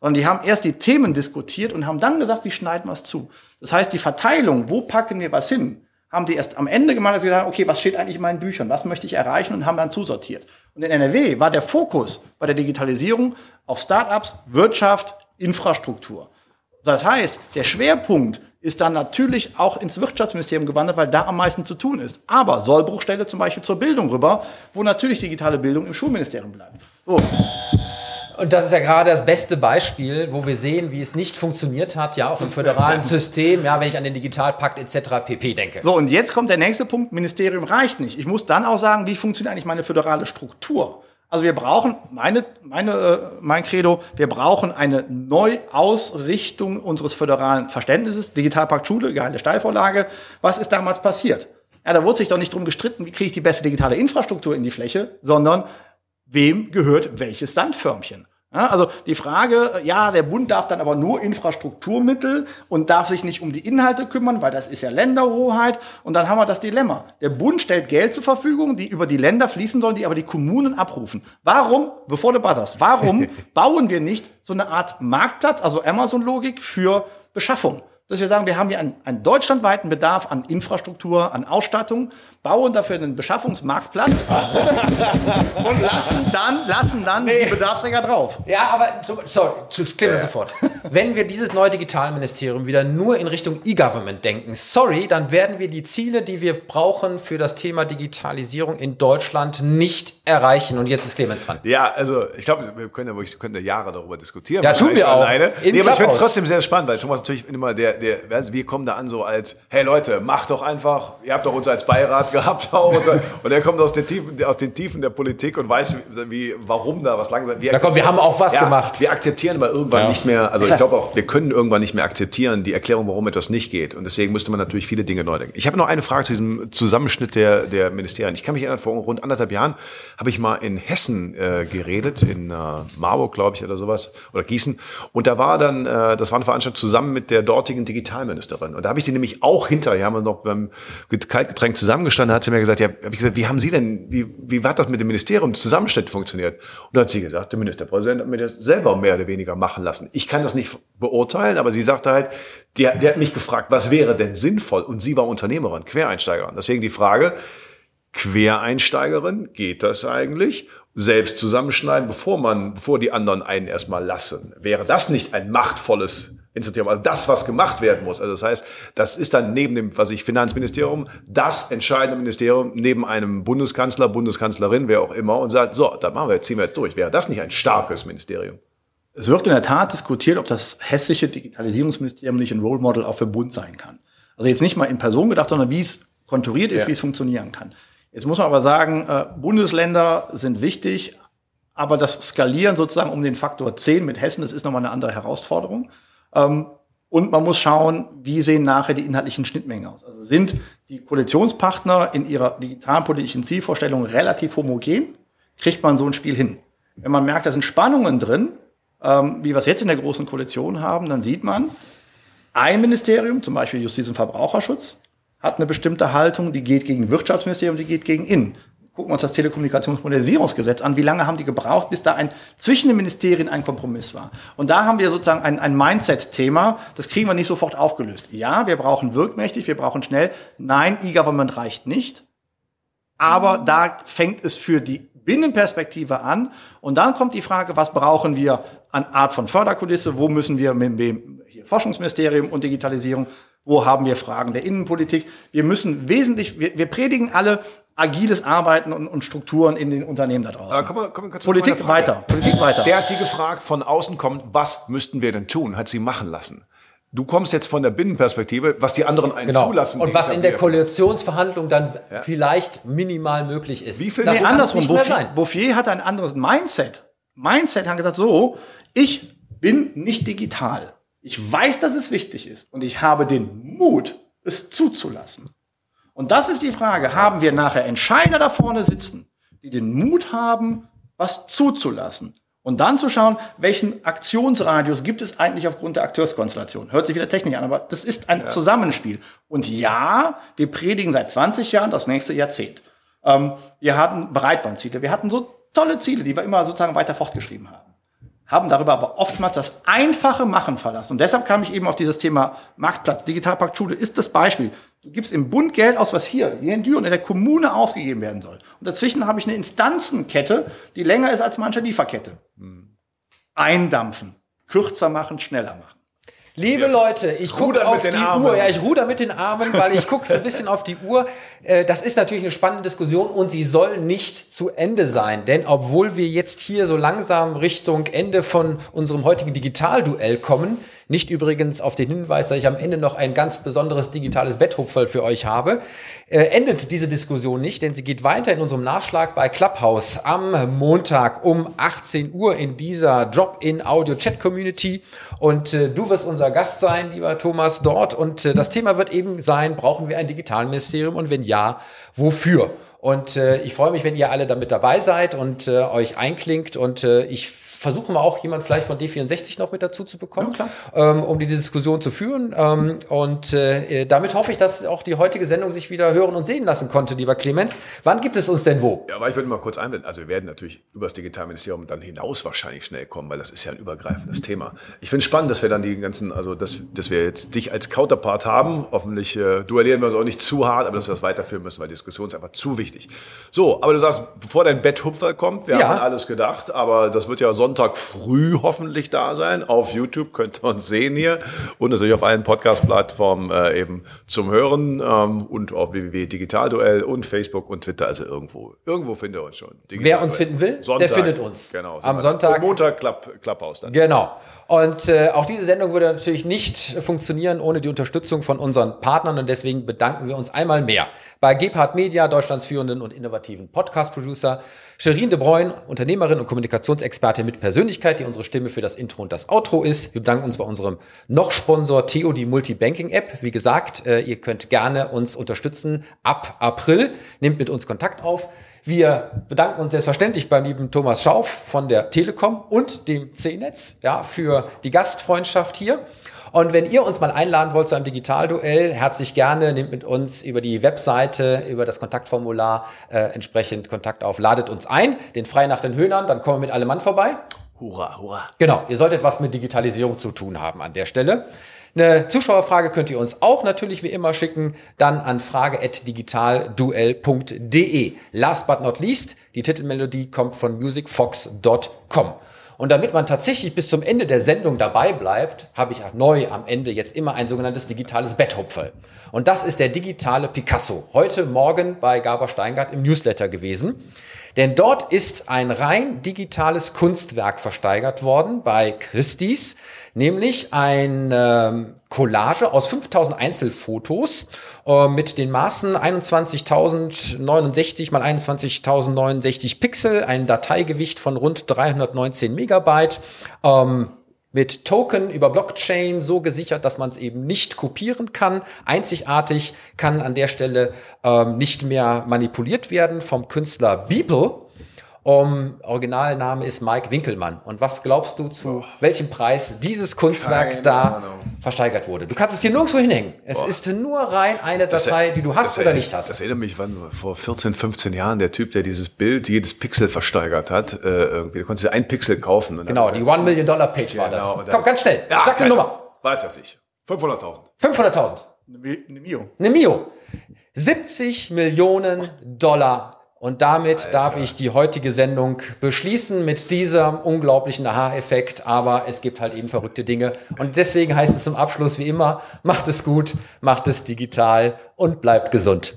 Sondern die haben erst die Themen diskutiert und haben dann gesagt, wie schneiden wir es zu. Das heißt, die Verteilung, wo packen wir was hin, haben die erst am Ende gemacht, als sie gesagt haben, okay, was steht eigentlich in meinen Büchern, was möchte ich erreichen und haben dann zusortiert. Und in NRW war der Fokus bei der Digitalisierung auf Startups, Wirtschaft, Infrastruktur. Das heißt, der Schwerpunkt ist dann natürlich auch ins Wirtschaftsministerium gewandert, weil da am meisten zu tun ist. Aber Sollbruchstelle zum Beispiel zur Bildung rüber, wo natürlich digitale Bildung im Schulministerium bleibt. So. Und das ist ja gerade das beste Beispiel, wo wir sehen, wie es nicht funktioniert hat, ja, auch im föderalen System, ja, wenn ich an den Digitalpakt etc. pp. denke. So, und jetzt kommt der nächste Punkt, Ministerium reicht nicht. Ich muss dann auch sagen, wie funktioniert eigentlich meine föderale Struktur? Also wir brauchen, meine, meine, äh, mein Credo, wir brauchen eine Neuausrichtung unseres föderalen Verständnisses. Digitalpakt Schule, geile Steilvorlage. Was ist damals passiert? Ja, da wurde sich doch nicht drum gestritten, wie kriege ich die beste digitale Infrastruktur in die Fläche, sondern wem gehört welches Sandförmchen. Also die Frage, ja, der Bund darf dann aber nur Infrastrukturmittel und darf sich nicht um die Inhalte kümmern, weil das ist ja Länderhoheit. Und dann haben wir das Dilemma. Der Bund stellt Geld zur Verfügung, die über die Länder fließen sollen, die aber die Kommunen abrufen. Warum, bevor du buzzerst, warum bauen wir nicht so eine Art Marktplatz, also Amazon-Logik für Beschaffung? dass wir sagen, wir haben hier einen, einen deutschlandweiten Bedarf an Infrastruktur, an Ausstattung, bauen dafür einen Beschaffungsmarktplatz und lassen dann, lassen dann nee. die Bedarfsträger drauf. Ja, aber sorry, zu klären sofort. Wenn wir dieses neue Digitalministerium wieder nur in Richtung E-Government denken, sorry, dann werden wir die Ziele, die wir brauchen für das Thema Digitalisierung in Deutschland nicht erreichen. Und jetzt ist Clemens dran. Ja, also ich glaube, wir können ja, wirklich, können ja Jahre darüber diskutieren. Ja, tun wir auch. Alleine. Nee, aber ich finde es trotzdem sehr spannend, weil Thomas natürlich immer der, der, also wir kommen da an so als, hey Leute, macht doch einfach, ihr habt doch uns als Beirat gehabt auch. Und, er kommt aus den, Tiefen, aus den Tiefen der Politik und weiß, wie, warum da was langsam. Wir, komm, wir haben auch was ja, gemacht. Wir akzeptieren aber irgendwann ja. nicht mehr, also ich glaube auch, wir können irgendwann nicht mehr akzeptieren, die Erklärung, warum etwas nicht geht. Und deswegen müsste man natürlich viele Dinge neu denken. Ich habe noch eine Frage zu diesem Zusammenschnitt der, der Ministerien. Ich kann mich erinnern, vor rund anderthalb Jahren habe ich mal in Hessen äh, geredet, in äh, Marburg, glaube ich, oder sowas, oder Gießen. Und da war dann, äh, das war eine Veranstaltung zusammen mit der dortigen Digitalministerin. Und da habe ich die nämlich auch hinterher, haben wir noch beim Kaltgetränk zusammengestanden, hat sie mir gesagt, ja, habe ich gesagt, wie haben Sie denn, wie, wie hat das mit dem Ministerium Zusammenschnitt funktioniert? Und da hat sie gesagt, der Ministerpräsident hat mir das selber mehr oder weniger machen lassen. Ich kann das nicht beurteilen, aber sie sagte halt, der, der hat mich gefragt, was wäre denn sinnvoll? Und sie war Unternehmerin, Quereinsteigerin. Deswegen die Frage, Quereinsteigerin, geht das eigentlich? Selbst zusammenschneiden, bevor man, bevor die anderen einen erstmal lassen. Wäre das nicht ein machtvolles Initiative, also das, was gemacht werden muss. Also das heißt, das ist dann neben dem, was ich Finanzministerium, das entscheidende Ministerium neben einem Bundeskanzler, Bundeskanzlerin, wer auch immer, und sagt, so, da machen wir jetzt, ziehen wir jetzt durch. Wäre das nicht ein starkes Ministerium? Es wird in der Tat diskutiert, ob das hessische Digitalisierungsministerium nicht ein Role Model auch für Bund sein kann. Also jetzt nicht mal in Person gedacht, sondern wie es konturiert ist, ja. wie es funktionieren kann. Jetzt muss man aber sagen, äh, Bundesländer sind wichtig, aber das Skalieren sozusagen um den Faktor 10 mit Hessen, das ist nochmal eine andere Herausforderung. Ähm, und man muss schauen, wie sehen nachher die inhaltlichen Schnittmengen aus. Also sind die Koalitionspartner in ihrer digitalpolitischen Zielvorstellung relativ homogen, kriegt man so ein Spiel hin. Wenn man merkt, da sind Spannungen drin, ähm, wie wir es jetzt in der großen Koalition haben, dann sieht man, ein Ministerium, zum Beispiel Justiz und Verbraucherschutz, hat eine bestimmte Haltung, die geht gegen Wirtschaftsministerium, die geht gegen Innen gucken wir uns das Telekommunikationsmodernisierungsgesetz an. Wie lange haben die gebraucht, bis da ein zwischen den Ministerien ein Kompromiss war? Und da haben wir sozusagen ein, ein Mindset-Thema. Das kriegen wir nicht sofort aufgelöst. Ja, wir brauchen wirkmächtig, wir brauchen schnell. Nein, E-Government reicht nicht. Aber da fängt es für die Binnenperspektive an. Und dann kommt die Frage, was brauchen wir an Art von Förderkulisse? Wo müssen wir mit dem Forschungsministerium und Digitalisierung wo haben wir Fragen der Innenpolitik? Wir müssen wesentlich, wir, wir predigen alle agiles Arbeiten und, und, Strukturen in den Unternehmen da draußen. Komm, komm, komm, Politik weiter, Politik weiter. Der hat die gefragt, von außen kommt, was müssten wir denn tun? Hat sie machen lassen. Du kommst jetzt von der Binnenperspektive, was die anderen einen genau. zulassen. Und was in der Koalitionsverhandlung dann ja. vielleicht minimal möglich ist. Wie viel das nee, andersrum. Bouffier, Bouffier hat ein anderes Mindset. Mindset hat gesagt, so, ich bin nicht digital. Ich weiß, dass es wichtig ist und ich habe den Mut, es zuzulassen. Und das ist die Frage, haben wir nachher Entscheider da vorne sitzen, die den Mut haben, was zuzulassen? Und dann zu schauen, welchen Aktionsradius gibt es eigentlich aufgrund der Akteurskonstellation. Hört sich wieder Technik an, aber das ist ein ja. Zusammenspiel. Und ja, wir predigen seit 20 Jahren das nächste Jahrzehnt. Ähm, wir hatten Breitbandziele, wir hatten so tolle Ziele, die wir immer sozusagen weiter fortgeschrieben haben haben darüber aber oftmals das einfache Machen verlassen. Und deshalb kam ich eben auf dieses Thema Marktplatz. Digitalpakt Schule ist das Beispiel. Du gibst im Bund Geld aus, was hier, hier in Düren, in der Kommune ausgegeben werden soll. Und dazwischen habe ich eine Instanzenkette, die länger ist als manche Lieferkette. Eindampfen, kürzer machen, schneller machen. Liebe Yes. Leute, ich gucke auf die Armen. Uhr. Ja, ich ruder mit den Armen, weil ich gucke so ein bisschen auf die Uhr. Äh, Das ist natürlich eine spannende Diskussion und sie soll nicht zu Ende sein. Denn obwohl wir jetzt hier so langsam Richtung Ende von unserem heutigen Digitalduell kommen, nicht übrigens auf den Hinweis, dass ich am Ende noch ein ganz besonderes digitales Betthupferl für euch habe, äh, endet diese Diskussion nicht, denn sie geht weiter in unserem Nachschlag bei Clubhouse am Montag um 18 Uhr in dieser Drop-in-Audio-Chat-Community. Und äh, du wirst unser Gast sein, lieber Thomas, dort. Und äh, das Thema wird eben sein, brauchen wir ein Digitalministerium und wenn ja, wofür? Und äh, ich freue mich, wenn ihr alle damit dabei seid und äh, euch einklingt. Und äh, ich versuche mal auch jemand vielleicht von D64 noch mit dazu zu bekommen, ähm, um die Diskussion zu führen. Ähm, und äh, damit hoffe ich, dass auch die heutige Sendung sich wieder hören und sehen lassen konnte, lieber Clemens. Wann gibt es uns denn wo? Ja, aber ich würde mal kurz einblenden. Also wir werden natürlich über das Digitalministerium dann hinaus wahrscheinlich schnell kommen, weil das ist ja ein übergreifendes Thema. Ich finde es spannend, dass wir dann die ganzen, also dass, dass wir jetzt dich als Counterpart haben. Hoffentlich äh, duellieren wir uns auch nicht zu hart, aber dass wir das weiterführen müssen, weil die Diskussion ist einfach zu wichtig. So, aber du sagst, bevor dein Betthupfer kommt, wir Ja. haben an alles gedacht, aber das wird ja Sonntag früh hoffentlich da sein. Auf YouTube könnt ihr uns sehen hier und natürlich auf allen Podcast-Plattformen äh, eben zum Hören ähm, und auf www.digitalduell und Facebook und Twitter, also irgendwo. Irgendwo findet ihr uns schon. Wer uns finden will, der findet uns. Genau. Am Sonntag. Und Montag Club, Clubhouse dann. Genau. Und äh, auch diese Sendung würde natürlich nicht funktionieren ohne die Unterstützung von unseren Partnern und deswegen bedanken wir uns einmal mehr bei Gebhard Media, Deutschlands führenden und innovativen Podcast-Producer, Sherin de Bruyne, Unternehmerin und Kommunikationsexpertin mit Persönlichkeit, die unsere Stimme für das Intro und das Outro ist. Wir bedanken uns bei unserem noch Sponsor Theo, die Multibanking-App. Wie gesagt, äh, ihr könnt gerne uns unterstützen ab April. Nehmt mit uns Kontakt auf. Wir bedanken uns selbstverständlich beim lieben Thomas Schauf von der Telekom und dem C-Netz ja, für die Gastfreundschaft hier. Und wenn ihr uns mal einladen wollt zu einem Digitalduell, herzlich gerne, nehmt mit uns über die Webseite, über das Kontaktformular äh, entsprechend Kontakt auf, ladet uns ein, den frei nach den Höhnern, dann kommen wir mit allem Mann vorbei. Hurra, hurra. Genau, ihr solltet was mit Digitalisierung zu tun haben an der Stelle. Eine Zuschauerfrage könnt ihr uns auch natürlich wie immer schicken, dann an frage.digitalduell.de. Last but not least, die Titelmelodie kommt von musicfox.com. Und damit man tatsächlich bis zum Ende der Sendung dabei bleibt, habe ich neu am Ende jetzt immer ein sogenanntes digitales Betthupferl. Und das ist der digitale Picasso. Heute Morgen bei Gabor Steingart im Newsletter gewesen. Denn dort ist ein rein digitales Kunstwerk versteigert worden bei Christie's, nämlich ein ähm, Collage aus 5000 Einzelfotos äh, mit den Maßen 21.069 mal 21.069 Pixel, ein Dateigewicht von rund 319 Megabyte. Ähm, mit Token über Blockchain so gesichert, dass man es eben nicht kopieren kann. Einzigartig kann an der Stelle ähm, nicht mehr manipuliert werden vom Künstler Beeple. Um, Originalname ist Mike Winkelmann. Und was glaubst du, zu welchem Preis dieses Kunstwerk Keine da Ahnung. versteigert wurde? Du kannst es hier nirgendwo hinhängen. Es ist nur rein eine Datei, die du hast das oder nicht hast. Das erinnert mich, wann vor 14, 15 Jahren der Typ, der dieses Bild, jedes Pixel versteigert hat, äh, irgendwie, da konntest du ein Pixel kaufen. Genau, die One Million Dollar Page war das. Genau, dann- Komm, ganz schnell. Ja, Sag eine keine- Nummer. Weiß was ich. 500.000. 500.000. Eine Mi- eine Mio. Eine Mio. 70 Millionen Dollar. Und damit darf ich die heutige Sendung beschließen mit diesem unglaublichen Aha-Effekt. Aber es gibt halt eben verrückte Dinge. Und deswegen heißt es zum Abschluss wie immer, macht es gut, macht es digital und bleibt gesund.